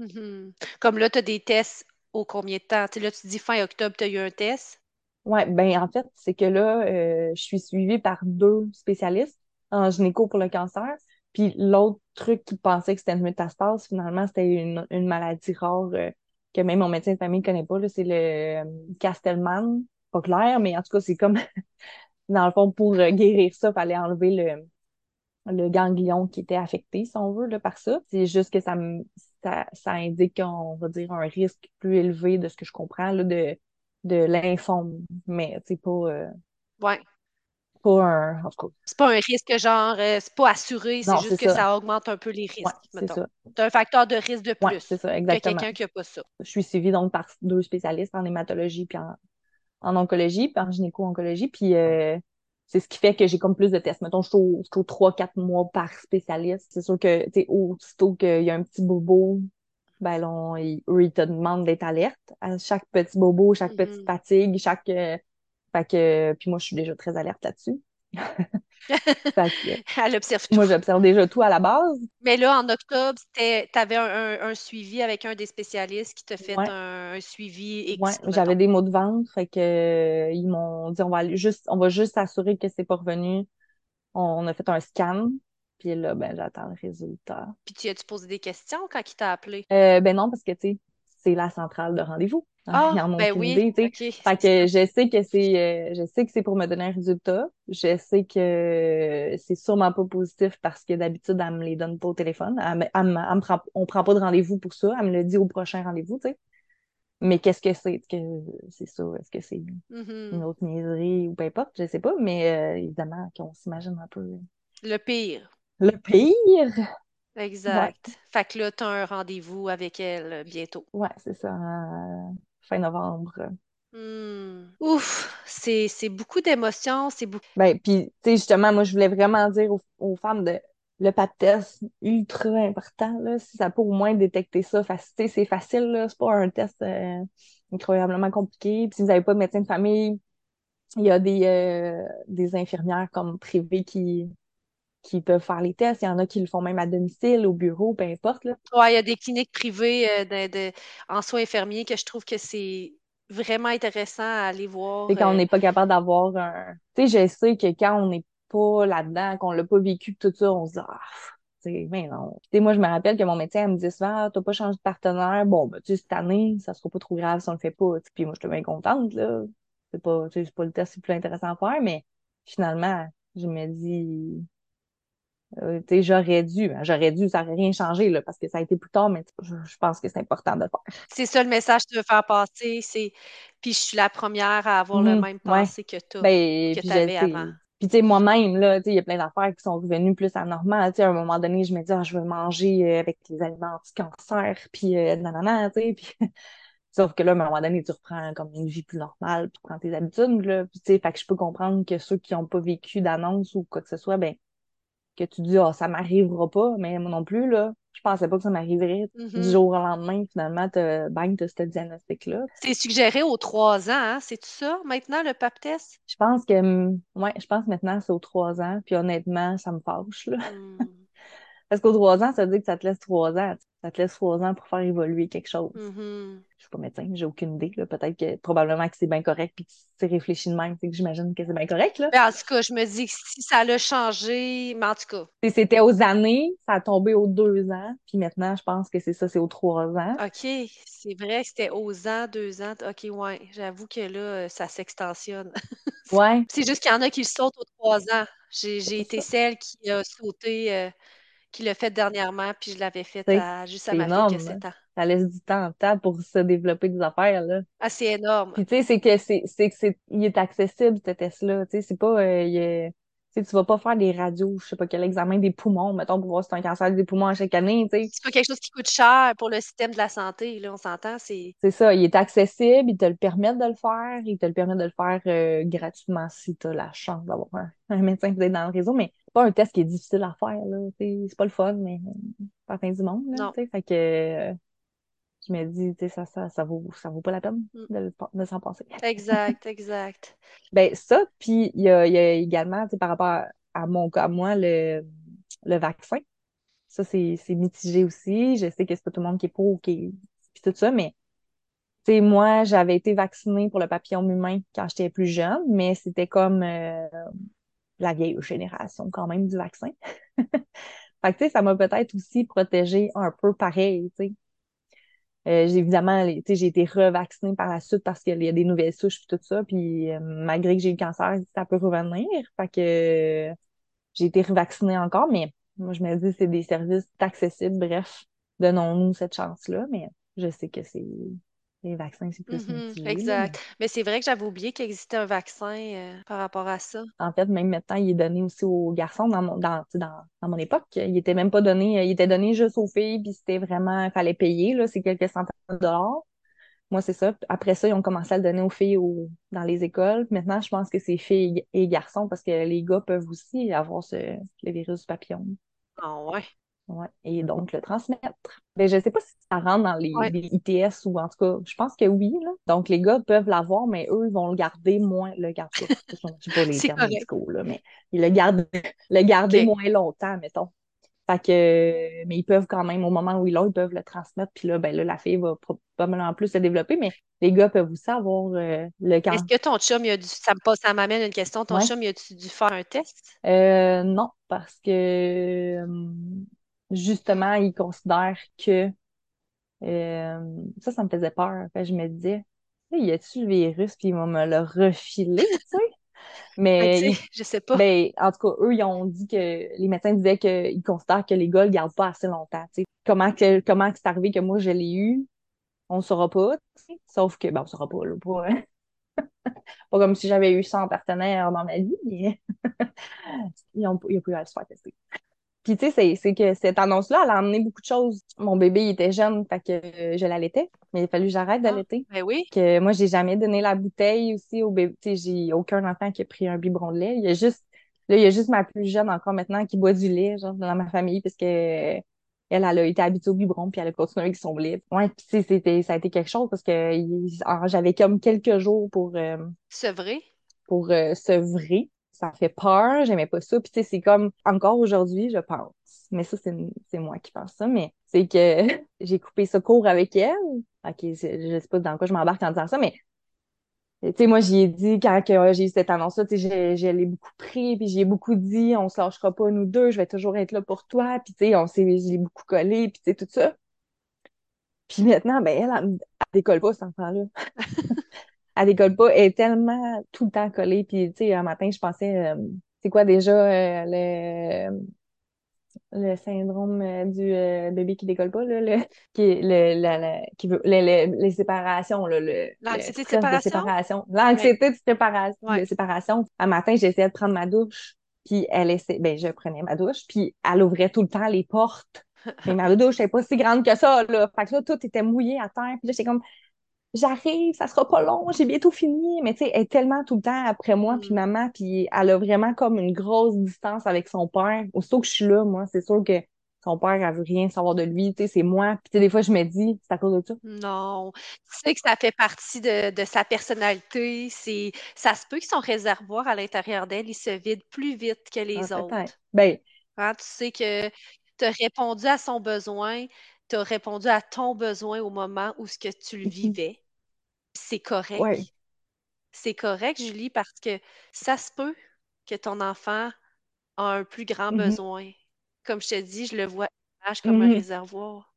Speaker 1: Mm-hmm. Comme là, tu as des tests au combien de temps? là, tu dis fin octobre, tu as eu un test?
Speaker 2: Oui, ben en fait, c'est que là, euh, je suis suivie par deux spécialistes en gynéco pour le cancer. Puis l'autre truc qui pensait que c'était une métastase, finalement, c'était une, maladie rare euh, que même mon médecin de famille ne connaît pas. C'est le euh, Castelman. Pas clair, mais en tout cas, c'est comme, dans le fond, pour guérir ça, il fallait enlever le, le ganglion qui était affecté, si on veut, là, par ça. C'est juste que ça, ça, ça indique, on va dire, un risque plus élevé de ce que je comprends, là, de, de lymphome. Mais c'est pas. Euh,
Speaker 1: ouais.
Speaker 2: Pas un. En tout cas.
Speaker 1: C'est pas un risque genre, euh, c'est pas assuré, c'est juste que ça. augmente un peu les risques. Ouais, c'est un facteur de risque de plus
Speaker 2: c'est ça, exactement.
Speaker 1: que quelqu'un qui n'a pas ça.
Speaker 2: Je suis suivie donc par deux spécialistes en hématologie puis en, en oncologie, puis en gynéco-oncologie. Puis euh, c'est ce qui fait que j'ai comme plus de tests. Mettons, je suis au, 3-4 mois par spécialiste. C'est sûr que, tu sais, aussitôt qu'il y a un petit bobo, ben là, ils, ils te demandent d'être alerte à chaque petit bobo, chaque petite mm-hmm. fatigue, chaque... Euh, fait que, puis moi, je suis déjà très alerte là-dessus.
Speaker 1: Elle observe
Speaker 2: tout. Moi, j'observe déjà tout à la base.
Speaker 1: Mais là, en octobre, tu avais un, suivi avec un des spécialistes qui t'a fait un, suivi.
Speaker 2: Oui, j'avais des mots de ventre. Fait que, euh, ils m'ont dit on va juste, on va juste s'assurer que c'est pas revenu. On, a fait un scan. Puis là, ben, j'attends le résultat.
Speaker 1: Puis tu as-tu posé des questions quand il t'a appelé?
Speaker 2: Euh, ben non, parce que, tu sais, c'est la centrale de rendez-vous.
Speaker 1: Ah, ben oui.
Speaker 2: Fait que je sais que c'est euh, je sais que c'est pour me donner un résultat. Je sais que c'est sûrement pas positif parce que d'habitude, elle me les donne pas au téléphone. Elle, me, prend, on prend pas de rendez-vous pour ça. Elle me le dit au prochain rendez-vous, tu sais. Mais qu'est-ce que c'est? que c'est ça? Est-ce que c'est
Speaker 1: mm-hmm.
Speaker 2: une autre niaiserie ou peu importe? Je sais pas, mais euh, évidemment qu'on s'imagine un peu.
Speaker 1: Le pire.
Speaker 2: Le pire!
Speaker 1: Exact. Fait que là, tu as un rendez-vous avec elle euh, bientôt.
Speaker 2: Ouais, c'est ça fin novembre.
Speaker 1: Hmm. Ouf, c'est, beaucoup d'émotions, c'est beaucoup.
Speaker 2: Ben, puis, tu sais, justement, moi, je voulais vraiment dire aux, femmes de le de test ultra important, là, si ça peut au moins détecter ça. c'est facile, là, c'est pas un test euh, incroyablement compliqué. Puis, si vous n'avez pas de médecin de famille, il y a des, euh, des infirmières comme privées qui, qui peuvent faire les tests. Il y en a qui le font même à domicile, au bureau, peu importe.
Speaker 1: Oui, il y a des cliniques privées euh, de, en soins infirmiers que je trouve que c'est vraiment intéressant à aller voir.
Speaker 2: C'est quand on
Speaker 1: euh,
Speaker 2: n'est pas capable d'avoir un. Tu sais, je sais que quand on n'est pas là-dedans, qu'on l'a pas vécu tout ça, on se dit ah, mais non. sais, moi, je me rappelle que mon médecin me disait souvent, ah, t'as pas changé de partenaire. Bon, ben, tu sais, cette année, ça sera pas trop grave si on le fait pas. Puis moi, j'étais bien contente, là. C'est pas, c'est pas le test le plus intéressant à faire, mais finalement, je me dis, euh, j'aurais dû, hein, j'aurais dû, ça n'aurait rien changé là, parce que ça a été plus tard, mais je, pense que c'est important de le faire.
Speaker 1: C'est ça le message que tu veux faire passer, c'est puis je suis la première à avoir le mmh, même pensée que toi,
Speaker 2: ben,
Speaker 1: que tu avais avant.
Speaker 2: Puis tu sais, moi-même, là, il y a plein d'affaires qui sont revenues plus à normal. à un moment donné, je me dis, ah, je veux manger euh, avec les aliments anti-cancer, puis euh, nanana, tu sais, puis... Sauf que là, à un moment donné, tu reprends comme une vie plus normale, puis tu prends tes habitudes, là. Puis, tu sais, fait que je peux comprendre que ceux qui n'ont pas vécu d'annonce ou quoi que ce soit, ben, que tu dis, ah, ça m'arrivera pas, mais moi non plus, là, je pensais pas que ça m'arriverait. Du
Speaker 1: mm-hmm.
Speaker 2: jour au lendemain, finalement, tu bang, tu ce diagnostic-là.
Speaker 1: C'est suggéré aux trois ans, hein? C'est ça, maintenant, le pap test?
Speaker 2: Je pense que, mm, ouais, je pense maintenant, c'est aux trois ans, puis honnêtement, ça me fâche, là. Mm. Parce qu'aux trois ans, ça veut dire que ça te laisse trois ans. Ça te laisse trois ans pour faire évoluer quelque chose.
Speaker 1: Mm-hmm.
Speaker 2: Je suis pas médecin, j'ai aucune idée. Peut-être que probablement que c'est bien correct puis que tu réfléchi de même, c'est que j'imagine que c'est bien correct. Là.
Speaker 1: Ben, en tout cas, je me dis que si ça l'a changé, mais en tout cas.
Speaker 2: C'était aux années, ça a tombé aux deux ans, puis maintenant, je pense que c'est ça, c'est aux trois ans.
Speaker 1: OK, c'est vrai que c'était aux ans, deux ans. OK, ouais. J'avoue que là, ça s'extensionne.
Speaker 2: ouais.
Speaker 1: C'est juste qu'il y en a qui sautent aux trois ans. J'ai été celle qui a sauté. Euh, qui l'a fait dernièrement, puis je l'avais fait juste à ma fille que 7 ans.
Speaker 2: Ça laisse du temps en temps pour se développer des affaires, là.
Speaker 1: Ah, c'est énorme.
Speaker 2: Puis tu sais, c'est que c'est, c'est, c'est, il est accessible, ce test-là. Tu sais, c'est pas, euh, il est... Tu sais, tu vas pas faire des radios, je sais pas quel examen des poumons, mettons, pour voir si tu as un cancer des poumons à chaque année, tu sais.
Speaker 1: C'est pas quelque chose qui coûte cher pour le système de la santé, là, on s'entend, c'est...
Speaker 2: C'est ça, il est accessible, ils te le permettent de le faire, ils te le permettent de le faire euh, gratuitement si tu as la chance d'avoir un, un médecin qui est dans le réseau, mais pas un test qui est difficile à faire, c'est pas le fun, mais c'est pas la fin du monde, là, fait que euh, je me dis, tu sais, ça, ça, ça vaut, ça vaut pas la peine
Speaker 1: Mm.
Speaker 2: de, de s'en passer.
Speaker 1: Exact, exact.
Speaker 2: Ben, ça, puis il y a, y a également, tu sais, par rapport à, mon cas, à moi, le, le vaccin. Ça, c'est mitigé aussi. Je sais que c'est pas tout le monde qui est pour, qui est- puis tout ça, mais tu sais, moi, j'avais été vaccinée pour le papillome humain quand j'étais plus jeune, mais c'était comme euh, la vieille génération quand même du vaccin. Fait que, tu sais, ça m'a peut-être aussi protégée un peu pareil, tu. Euh, j'ai évidemment, j'ai été revaccinée par la suite parce qu'il y a des nouvelles souches puis tout ça. Puis euh, malgré que j'ai eu le cancer, ça peut revenir. Fait que j'ai été revaccinée encore, mais moi, je me dis c'est des services accessibles. Bref, donnons-nous cette chance-là. Mais je sais que c'est les vaccins, c'est plus là,
Speaker 1: exact.
Speaker 2: mais
Speaker 1: Mais c'est vrai que j'avais oublié qu'il existait un vaccin euh, par rapport à ça.
Speaker 2: en fait, même maintenant, il est donné aussi aux garçons dans mon, dans, dans, dans mon époque. Il était même pas donné, il était donné juste aux filles, puis c'était vraiment, il fallait payer, là, c'est quelques centaines de dollars. Moi, c'est ça. Après ça, ils ont commencé à le donner aux filles au- dans les écoles. Maintenant, je pense que c'est filles et garçons parce que les gars peuvent aussi avoir ce, le virus du papillon.
Speaker 1: Ah ouais.
Speaker 2: Ouais. Et donc le transmettre. Ben, je sais pas si ça rentre dans les,
Speaker 1: Ouais.
Speaker 2: les ITS ou en tout cas, je pense que oui. Là. Donc les gars peuvent l'avoir, mais eux, ils vont le garder moins. Le garder, je sais pas les termes médicaux, là, mais ils le gardent, le garder moins longtemps, mettons. Fait que, mais ils peuvent quand même, au moment où ils l'ont, ils peuvent le transmettre. Puis là, ben là, la fille va probablement plus se développer, mais les gars peuvent aussi avoir euh, le
Speaker 1: Est-ce
Speaker 2: cancer.
Speaker 1: que ton chum, il a dû... ça me passe, ça m'amène une question. Ton
Speaker 2: Ouais.
Speaker 1: chum, il a-tu dû faire un test?
Speaker 2: Euh, non, parce que euh, justement, ils considèrent que euh, ça, ça me faisait peur. Fait je me disais, Hey, y a-tu le virus, puis ils vont me le refiler, tu sais?
Speaker 1: Ben,
Speaker 2: Mais
Speaker 1: sais, je sais pas.
Speaker 2: Ben, en tout cas, eux, ils ont dit que les médecins disaient qu'ils considèrent que les gars le gardent pas assez longtemps. Comment que comment c'est arrivé que moi je l'ai eu, on ne saura pas. Sauf que, ben, on saura pas, là, pas, pas comme si j'avais eu 100 partenaires dans ma vie, mais ils ont, ils ont pu aller se faire tester. Puis, tu sais, c'est, que cette annonce-là, elle a amené beaucoup de choses. Mon bébé, il était jeune, fait que euh, je l'allaitais, mais il a fallu que j'arrête
Speaker 1: Ah,
Speaker 2: d'allaiter.
Speaker 1: ben oui.
Speaker 2: Que moi, j'ai jamais donné la bouteille aussi au bébé. Tu sais, j'ai aucun enfant qui a pris un biberon de lait. Il y a juste, là, il y a juste ma plus jeune encore maintenant qui boit du lait, genre, dans ma famille, parce que elle, elle a été habituée au biberon, puis elle a continué avec son lait. Ouais, puis tu sais, c'était, ça a été quelque chose parce que j'avais comme quelques jours pour, euh,
Speaker 1: vrai?
Speaker 2: pour euh, sevrer. Ça fait peur, j'aimais pas ça. Puis tu sais, c'est comme encore aujourd'hui, je pense. Mais ça, c'est moi qui pense ça, mais c'est que j'ai coupé ça court avec elle. Ok, je, je sais pas dans quoi je m'embarque en disant ça, mais tu sais, moi, j'y ai dit, quand j'ai eu cette annonce-là, tu sais, j'ai- je l'ai beaucoup pris, puis j'ai beaucoup dit, on se lâchera pas, nous deux, je vais toujours être là pour toi, puis tu sais, on s'est, je l'ai beaucoup collé, puis tu sais, tout ça. Puis maintenant, ben, elle, elle décolle pas, cet enfant-là. Elle décolle pas, elle est tellement tout le temps collée, puis tu sais, un matin, je pensais, euh, c'est quoi déjà euh, le, le syndrome euh, du bébé qui décolle pas, là, le, qui, est- le, la- la- qui veut, le- le- les séparations, là, le,
Speaker 1: L'anxiété de séparation?
Speaker 2: l'anxiété de séparation,
Speaker 1: Ouais.
Speaker 2: de séparation. Un matin, j'essayais de prendre ma douche, puis elle essaie, ben, je prenais ma douche, puis elle ouvrait tout le temps les portes. Mais ma douche n'est pas si grande que ça, là. Fait que là, tout était mouillé à terre, puis là, j'étais comme, j'arrive, ça sera pas long, j'ai bientôt fini. Mais tu sais, elle est tellement tout le temps après moi, puis
Speaker 1: Mm.
Speaker 2: maman, puis elle a vraiment comme une grosse distance avec son père. Aussitôt que je suis là, moi, c'est sûr que son père, elle veut rien savoir de lui, tu sais, c'est moi. Puis tu sais, des fois, je me dis, c'est à cause de ça.
Speaker 1: Non. Tu sais que ça fait partie de, de sa personnalité. C'est, ça se peut que son réservoir à l'intérieur d'elle, il se vide plus vite que
Speaker 2: Ah,
Speaker 1: les
Speaker 2: peut-être.
Speaker 1: autres.
Speaker 2: Ben,
Speaker 1: Hein, tu sais que tu as répondu à son besoin, tu as répondu à ton besoin au moment où ce que tu le
Speaker 2: mhm,
Speaker 1: vivais. C'est correct.
Speaker 2: ouais.
Speaker 1: C'est correct, Julie, parce que ça se peut que ton enfant a un plus grand
Speaker 2: mhm,
Speaker 1: besoin. Comme je te dis, je le vois comme un
Speaker 2: mhm,
Speaker 1: réservoir.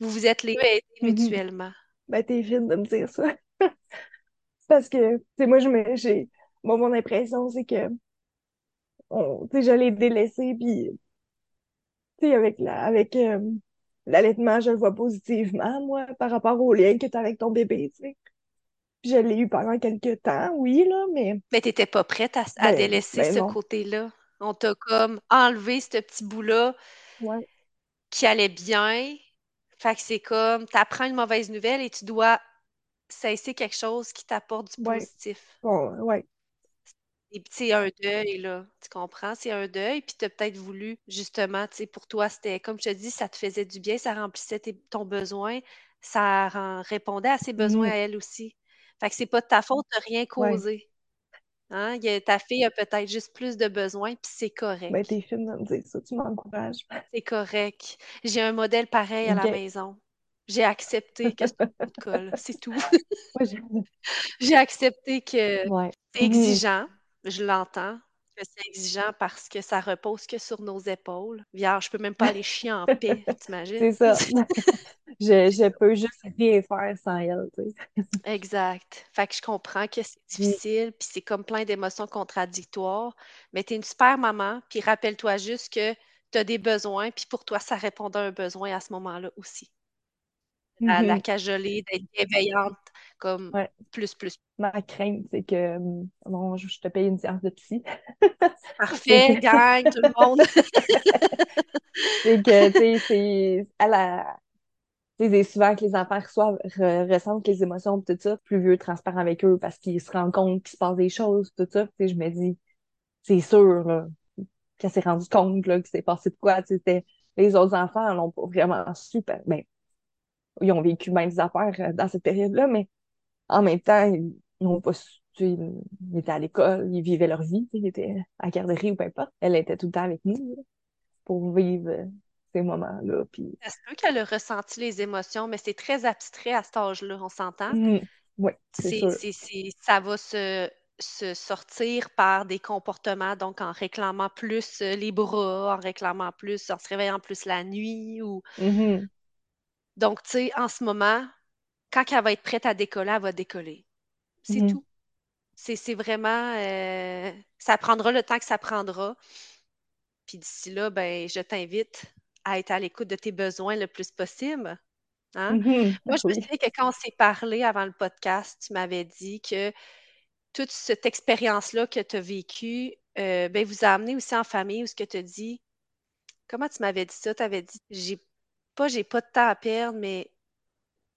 Speaker 1: Vous vous êtes les aidés mutuellement.
Speaker 2: Ben, t'es fine de me dire ça. Parce que, tu sais, moi, je me, j'ai, moi, mon impression, c'est que, on, tu sais, je l'ai délaissé, puis tu sais, avec la, avec euh, l'allaitement, je le vois positivement, moi, par rapport au lien que tu as avec ton bébé, tu sais. Je l'ai eu pendant quelques temps, oui, là, mais
Speaker 1: Mais tu n'étais pas prête à, à
Speaker 2: ben,
Speaker 1: délaisser
Speaker 2: ben
Speaker 1: ce côté-là. On t'a comme enlevé ce petit bout-là
Speaker 2: Ouais.
Speaker 1: qui allait bien. Fait que c'est comme, t'apprends une mauvaise nouvelle et tu dois cesser quelque chose qui t'apporte du
Speaker 2: Ouais.
Speaker 1: positif.
Speaker 2: Bon, ouais.
Speaker 1: Et puis, c'est un deuil, là. Tu comprends? C'est un deuil. Puis, tu as peut-être voulu, justement, tu sais, pour toi, c'était, comme je te dis, ça te faisait du bien, ça remplissait tes- ton besoin, ça répondait à ses besoins à elle aussi. Fait que c'est pas de ta faute de rien
Speaker 2: Ouais.
Speaker 1: causer. Hein? Il y a- ta fille a peut-être juste plus de besoins, puis c'est
Speaker 2: Ben,
Speaker 1: correct.
Speaker 2: t'es fine de me dire ça, tu m'encourages.
Speaker 1: C'est correct. J'ai un modèle pareil à la maison. J'ai accepté que c'est un coup de colle, c'est tout.
Speaker 2: J'ai-
Speaker 1: accepté que
Speaker 2: Ouais.
Speaker 1: c'est exigeant, je l'entends, c'est exigeant parce que ça repose que sur nos épaules. Vierge, je peux même pas aller chier en paix, t'imagines?
Speaker 2: C'est ça. Je, je peux juste rien faire sans elle, tu sais.
Speaker 1: Exact. Fait que je comprends que c'est
Speaker 2: Mhm.
Speaker 1: difficile, puis c'est comme plein d'émotions contradictoires, mais t'es une super maman, puis rappelle-toi juste que t'as des besoins, puis pour toi, ça répondait à un besoin à ce moment-là aussi. La, la
Speaker 2: Mhm.
Speaker 1: cajoler, d'être bienveillante, comme
Speaker 2: Ouais.
Speaker 1: plus, plus.
Speaker 2: Ma crainte, c'est que, bon, je te paye une séance de psy. C'est que,
Speaker 1: Parfait, gang, tout le monde.
Speaker 2: c'est que, tu sais, c'est, à la, c'est souvent que les enfants reçoivent, re- ressentent les émotions, tout ça, plus vieux, transparent avec eux, parce qu'ils se rendent compte qu'il se passe des choses, tout ça. Tu sais, je me dis, c'est sûr, là, qu'elle s'est rendue compte, là, qu'il s'est passé de quoi, tu sais, c'était- les autres enfants l'ont pas vraiment super, ben, ils ont vécu bien des affaires euh, dans cette période-là, mais en même temps, ils n'ont pas su, tu sais, ils étaient à l'école, ils vivaient leur vie, ils étaient à la garderie ou peu importe. Elle était tout le temps avec nous, là, pour vivre euh, ces moments-là, puis...
Speaker 1: Ça se peut qu'elle a ressenti les émotions, mais c'est très abstrait à cet âge-là, on s'entend?
Speaker 2: Mhm. Ouais, c'est
Speaker 1: ça va se, se sortir par des comportements, donc en réclamant plus euh, les bras, en réclamant plus, en se réveillant plus la nuit. Ou...
Speaker 2: Mhm.
Speaker 1: Donc, tu sais, en ce moment, quand elle va être prête à décoller, elle va décoller. C'est
Speaker 2: Mhm.
Speaker 1: tout. C'est, vraiment... euh, ça prendra le temps que ça prendra. Puis d'ici là, ben, je t'invite à être à l'écoute de tes besoins le plus possible. Hein?
Speaker 2: Mhm.
Speaker 1: Moi, je me souviens que quand on s'est parlé avant le podcast, tu m'avais dit que toute cette expérience-là que tu as vécue, euh, ben, vous a amené aussi en famille où ce que tu as dit. Comment tu m'avais dit ça? Tu avais dit, j'ai pas, j'ai pas de temps à perdre, mais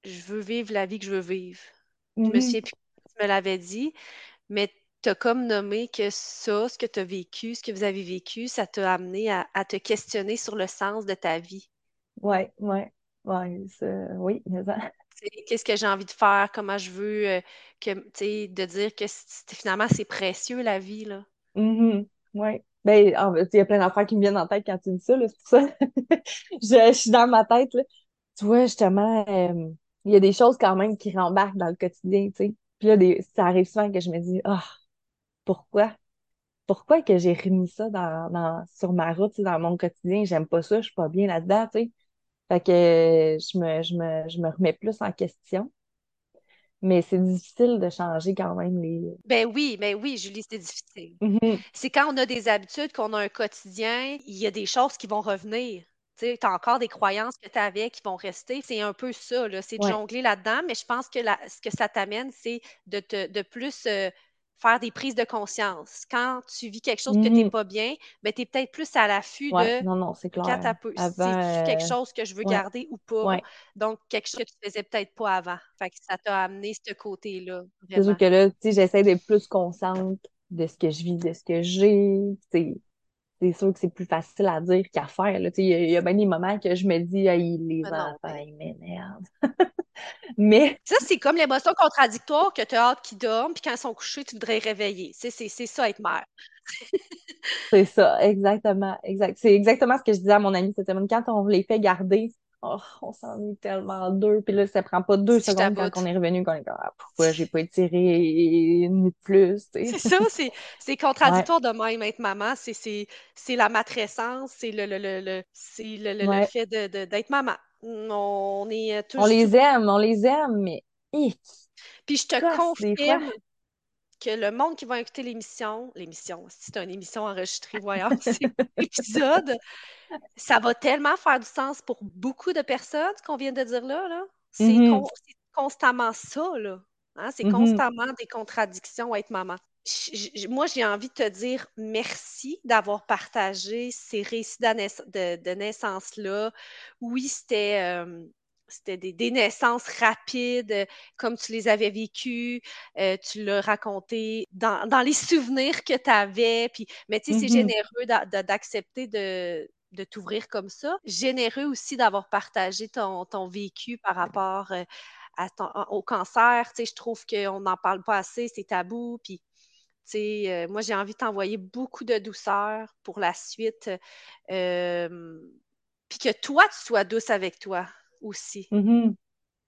Speaker 1: je veux vivre la vie que je veux vivre. Je me
Speaker 2: Mhm.
Speaker 1: souviens plus tu me l'avais dit, mais tu as comme nommé que ça, ce que tu as vécu, ce que vous avez vécu, ça t'a amené à, à te questionner sur le sens de ta vie.
Speaker 2: Ouais, ouais, ouais, oui,
Speaker 1: Qu'est-ce que j'ai envie de faire, comment je veux euh, que, tu sais, de dire que finalement c'est précieux la vie, là.
Speaker 2: Mhm. Ouais. Ben, il y a plein d'affaires qui me viennent en tête quand tu dis ça, là, c'est pour ça. Je, je suis dans ma tête, là. Tu vois, justement, euh, il y a des choses quand même qui rembarquent dans le quotidien, tu sais. Puis là, des, ça arrive souvent que je me dis, ah, pourquoi? Pourquoi que j'ai remis ça dans, dans, sur ma route, tu sais, dans mon quotidien? J'aime pas ça, je suis pas bien là-dedans, tu sais. Fait que je me, je me, je me remets plus en question. Mais c'est difficile de changer quand même les...
Speaker 1: Ben oui, ben oui, Julie, c'est difficile.
Speaker 2: Mhm.
Speaker 1: C'est quand on a des habitudes, qu'on a un quotidien, il y a des choses qui vont revenir. Tu as encore des croyances que tu avais qui vont rester. C'est un peu ça, là. C'est de
Speaker 2: Ouais.
Speaker 1: jongler là-dedans, mais je pense que la- ce que ça t'amène, c'est de, te, de plus euh, faire des prises de conscience. Quand tu vis quelque chose que tu n'es
Speaker 2: Mhm.
Speaker 1: pas bien, ben, tu es peut-être plus à l'affût
Speaker 2: Ouais,
Speaker 1: de
Speaker 2: non, non, c'est clair.
Speaker 1: peu,
Speaker 2: Avant,
Speaker 1: quelque
Speaker 2: euh,
Speaker 1: chose que je veux
Speaker 2: ouais,
Speaker 1: garder ou pas? Donc, quelque chose que tu faisais peut-être pas avant. Fait que ça t'a amené ce côté-là,
Speaker 2: C'est sûr que là, j'essaie d'être plus consciente de ce que je vis, de ce que j'ai. C'est sûr que c'est plus facile à dire qu'à faire. Il y, a il y a bien des moments que je me dis, Hey, les
Speaker 1: Mais non,
Speaker 2: enfants,
Speaker 1: mais
Speaker 2: ils m'énervent. Mais
Speaker 1: Ça, c'est comme l'émotion contradictoire que tu as hâte qu'ils dorment, puis quand ils sont couchés, tu voudrais les réveiller. C'est ça être mère.
Speaker 2: c'est ça, exactement. Exact. C'est exactement ce que je disais à mon ami cette semaine. Quand on les fait garder, oh, on s'ennuie tellement d'eux. Puis là, ça prend pas deux
Speaker 1: Si
Speaker 2: secondes quand on est revenu qu'on est comme, ah, pourquoi j'ai pas étiré une nuit de plus.
Speaker 1: C'est ça, c'est
Speaker 2: Ouais,
Speaker 1: contradictoire de même être maman. C'est la matrescence, c'est le, le, le, le- le, le- fait de, de- d'être maman. On est euh,
Speaker 2: On
Speaker 1: toujours.
Speaker 2: les aime, on les aime, mais
Speaker 1: Puis je te confirme que le monde qui va écouter l'émission, l'émission, si c'est une émission enregistrée, voyons, c'est l'épisode, ça va tellement faire du sens pour beaucoup de personnes, ce qu'on vient de dire là, là. C'est
Speaker 2: Mhm,
Speaker 1: con- c'est constamment ça, là. Hein, C'est
Speaker 2: mhm.
Speaker 1: constamment des contradictions à être maman. moi, j'ai envie de te dire merci d'avoir partagé ces récits de, naissance-là. Oui, c'était euh, c'était des, naissances rapides, euh, comme tu les avais vécues. Euh, tu l'as raconté dans, les souvenirs que tu avais. Puis, mais tu sais, c'est mm-hmm. généreux d'accepter de, de t'ouvrir comme ça. Généreux aussi d'avoir partagé ton, ton, vécu par rapport à ton, au cancer. Tu sais, je trouve qu'on n'en parle pas assez, c'est tabou. Puis, euh, moi, j'ai envie de t'envoyer beaucoup de douceur pour la suite. puis que toi, tu sois douce avec toi aussi.
Speaker 2: Mm-hmm.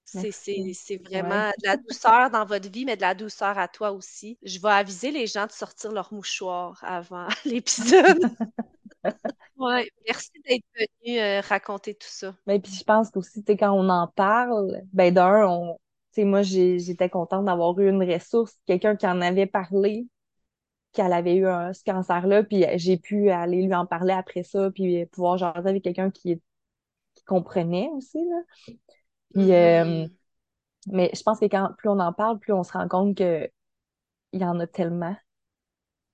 Speaker 1: C'est vraiment de la douceur dans votre vie, mais de la douceur à toi aussi. Je vais aviser les gens de sortir leur mouchoir avant l'épisode. ouais, merci d'être venu euh, raconter tout ça.
Speaker 2: Mais puis je pense qu'aussi, quand on en parle, ben d'un, on, moi, j'étais contente d'avoir eu une ressource, quelqu'un qui en avait parlé, qu'elle avait eu un, ce cancer-là, puis j'ai pu aller lui en parler après ça, puis pouvoir jaser avec quelqu'un qui, comprenait aussi, là. Puis, euh, mm-hmm. mais je pense que quand plus on en parle, plus on se rend compte que il y en a tellement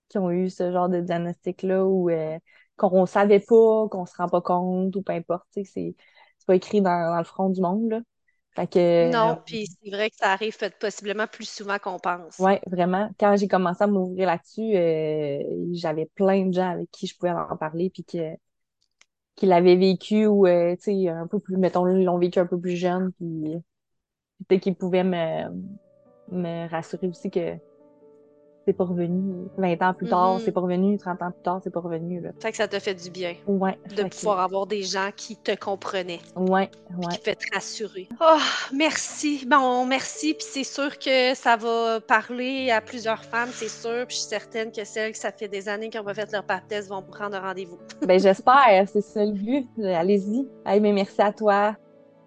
Speaker 2: qui ont eu ce genre de diagnostic-là ou euh, qu'on savait pas, qu'on se rend pas compte, ou peu importe, c'est pas écrit dans, dans, le front du monde, là
Speaker 1: non, euh, puis c'est vrai que ça arrive possiblement plus souvent qu'on pense.
Speaker 2: Oui, vraiment. Quand j'ai commencé à m'ouvrir là-dessus, euh, j'avais plein de gens avec qui je pouvais en parler, puis que, qui l'avaient vécu ou, euh, tu sais, un peu plus, mettons, ils l'ont vécu un peu plus jeune, puis peut-être qu'ils pouvaient me, me rassurer aussi que c'est pas revenu. 20 ans plus tard, c'est mm-hmm. pas revenu. 30 ans plus tard, c'est pas revenu. Là.
Speaker 1: Fait que ça te fait du bien.
Speaker 2: Ouais.
Speaker 1: De pouvoir avoir des gens qui te comprenaient.
Speaker 2: Ouais, ouais.
Speaker 1: Qui fait te rassurer. Oh, merci. Bon, merci. Puis c'est sûr que ça va parler à plusieurs femmes, c'est sûr. Puis je suis certaine que celles que ça fait des années qu'elles ont fait leur baptême vont prendre rendez-vous.
Speaker 2: ben j'espère. C'est ça le but. Allez-y. Hey, mais merci à toi.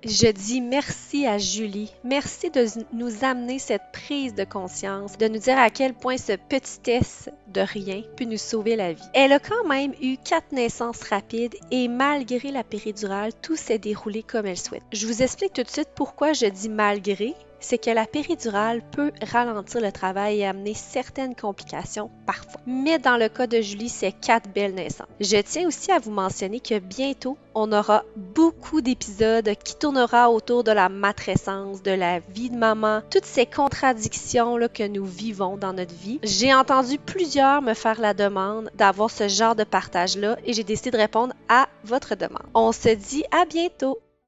Speaker 1: Je dis merci à Julie. Merci de nous amener cette prise de conscience, de nous dire à quel point ce petitesse de rien peut nous sauver la vie. Elle a quand même eu quatre naissances rapides et malgré la péridurale, tout s'est déroulé comme elle souhaite. Je vous explique tout de suite pourquoi je dis malgré c'est que la péridurale peut ralentir le travail et amener certaines complications parfois. Mais dans le cas de Julie, c'est quatre belles naissances. Je tiens aussi à vous mentionner que bientôt, on aura beaucoup d'épisodes qui tournera autour de la matrescence, de la vie de maman, toutes ces contradictions que nous vivons dans notre vie. J'ai entendu plusieurs me faire la demande d'avoir ce genre de partage-là et j'ai décidé de répondre à votre demande. On se dit à bientôt!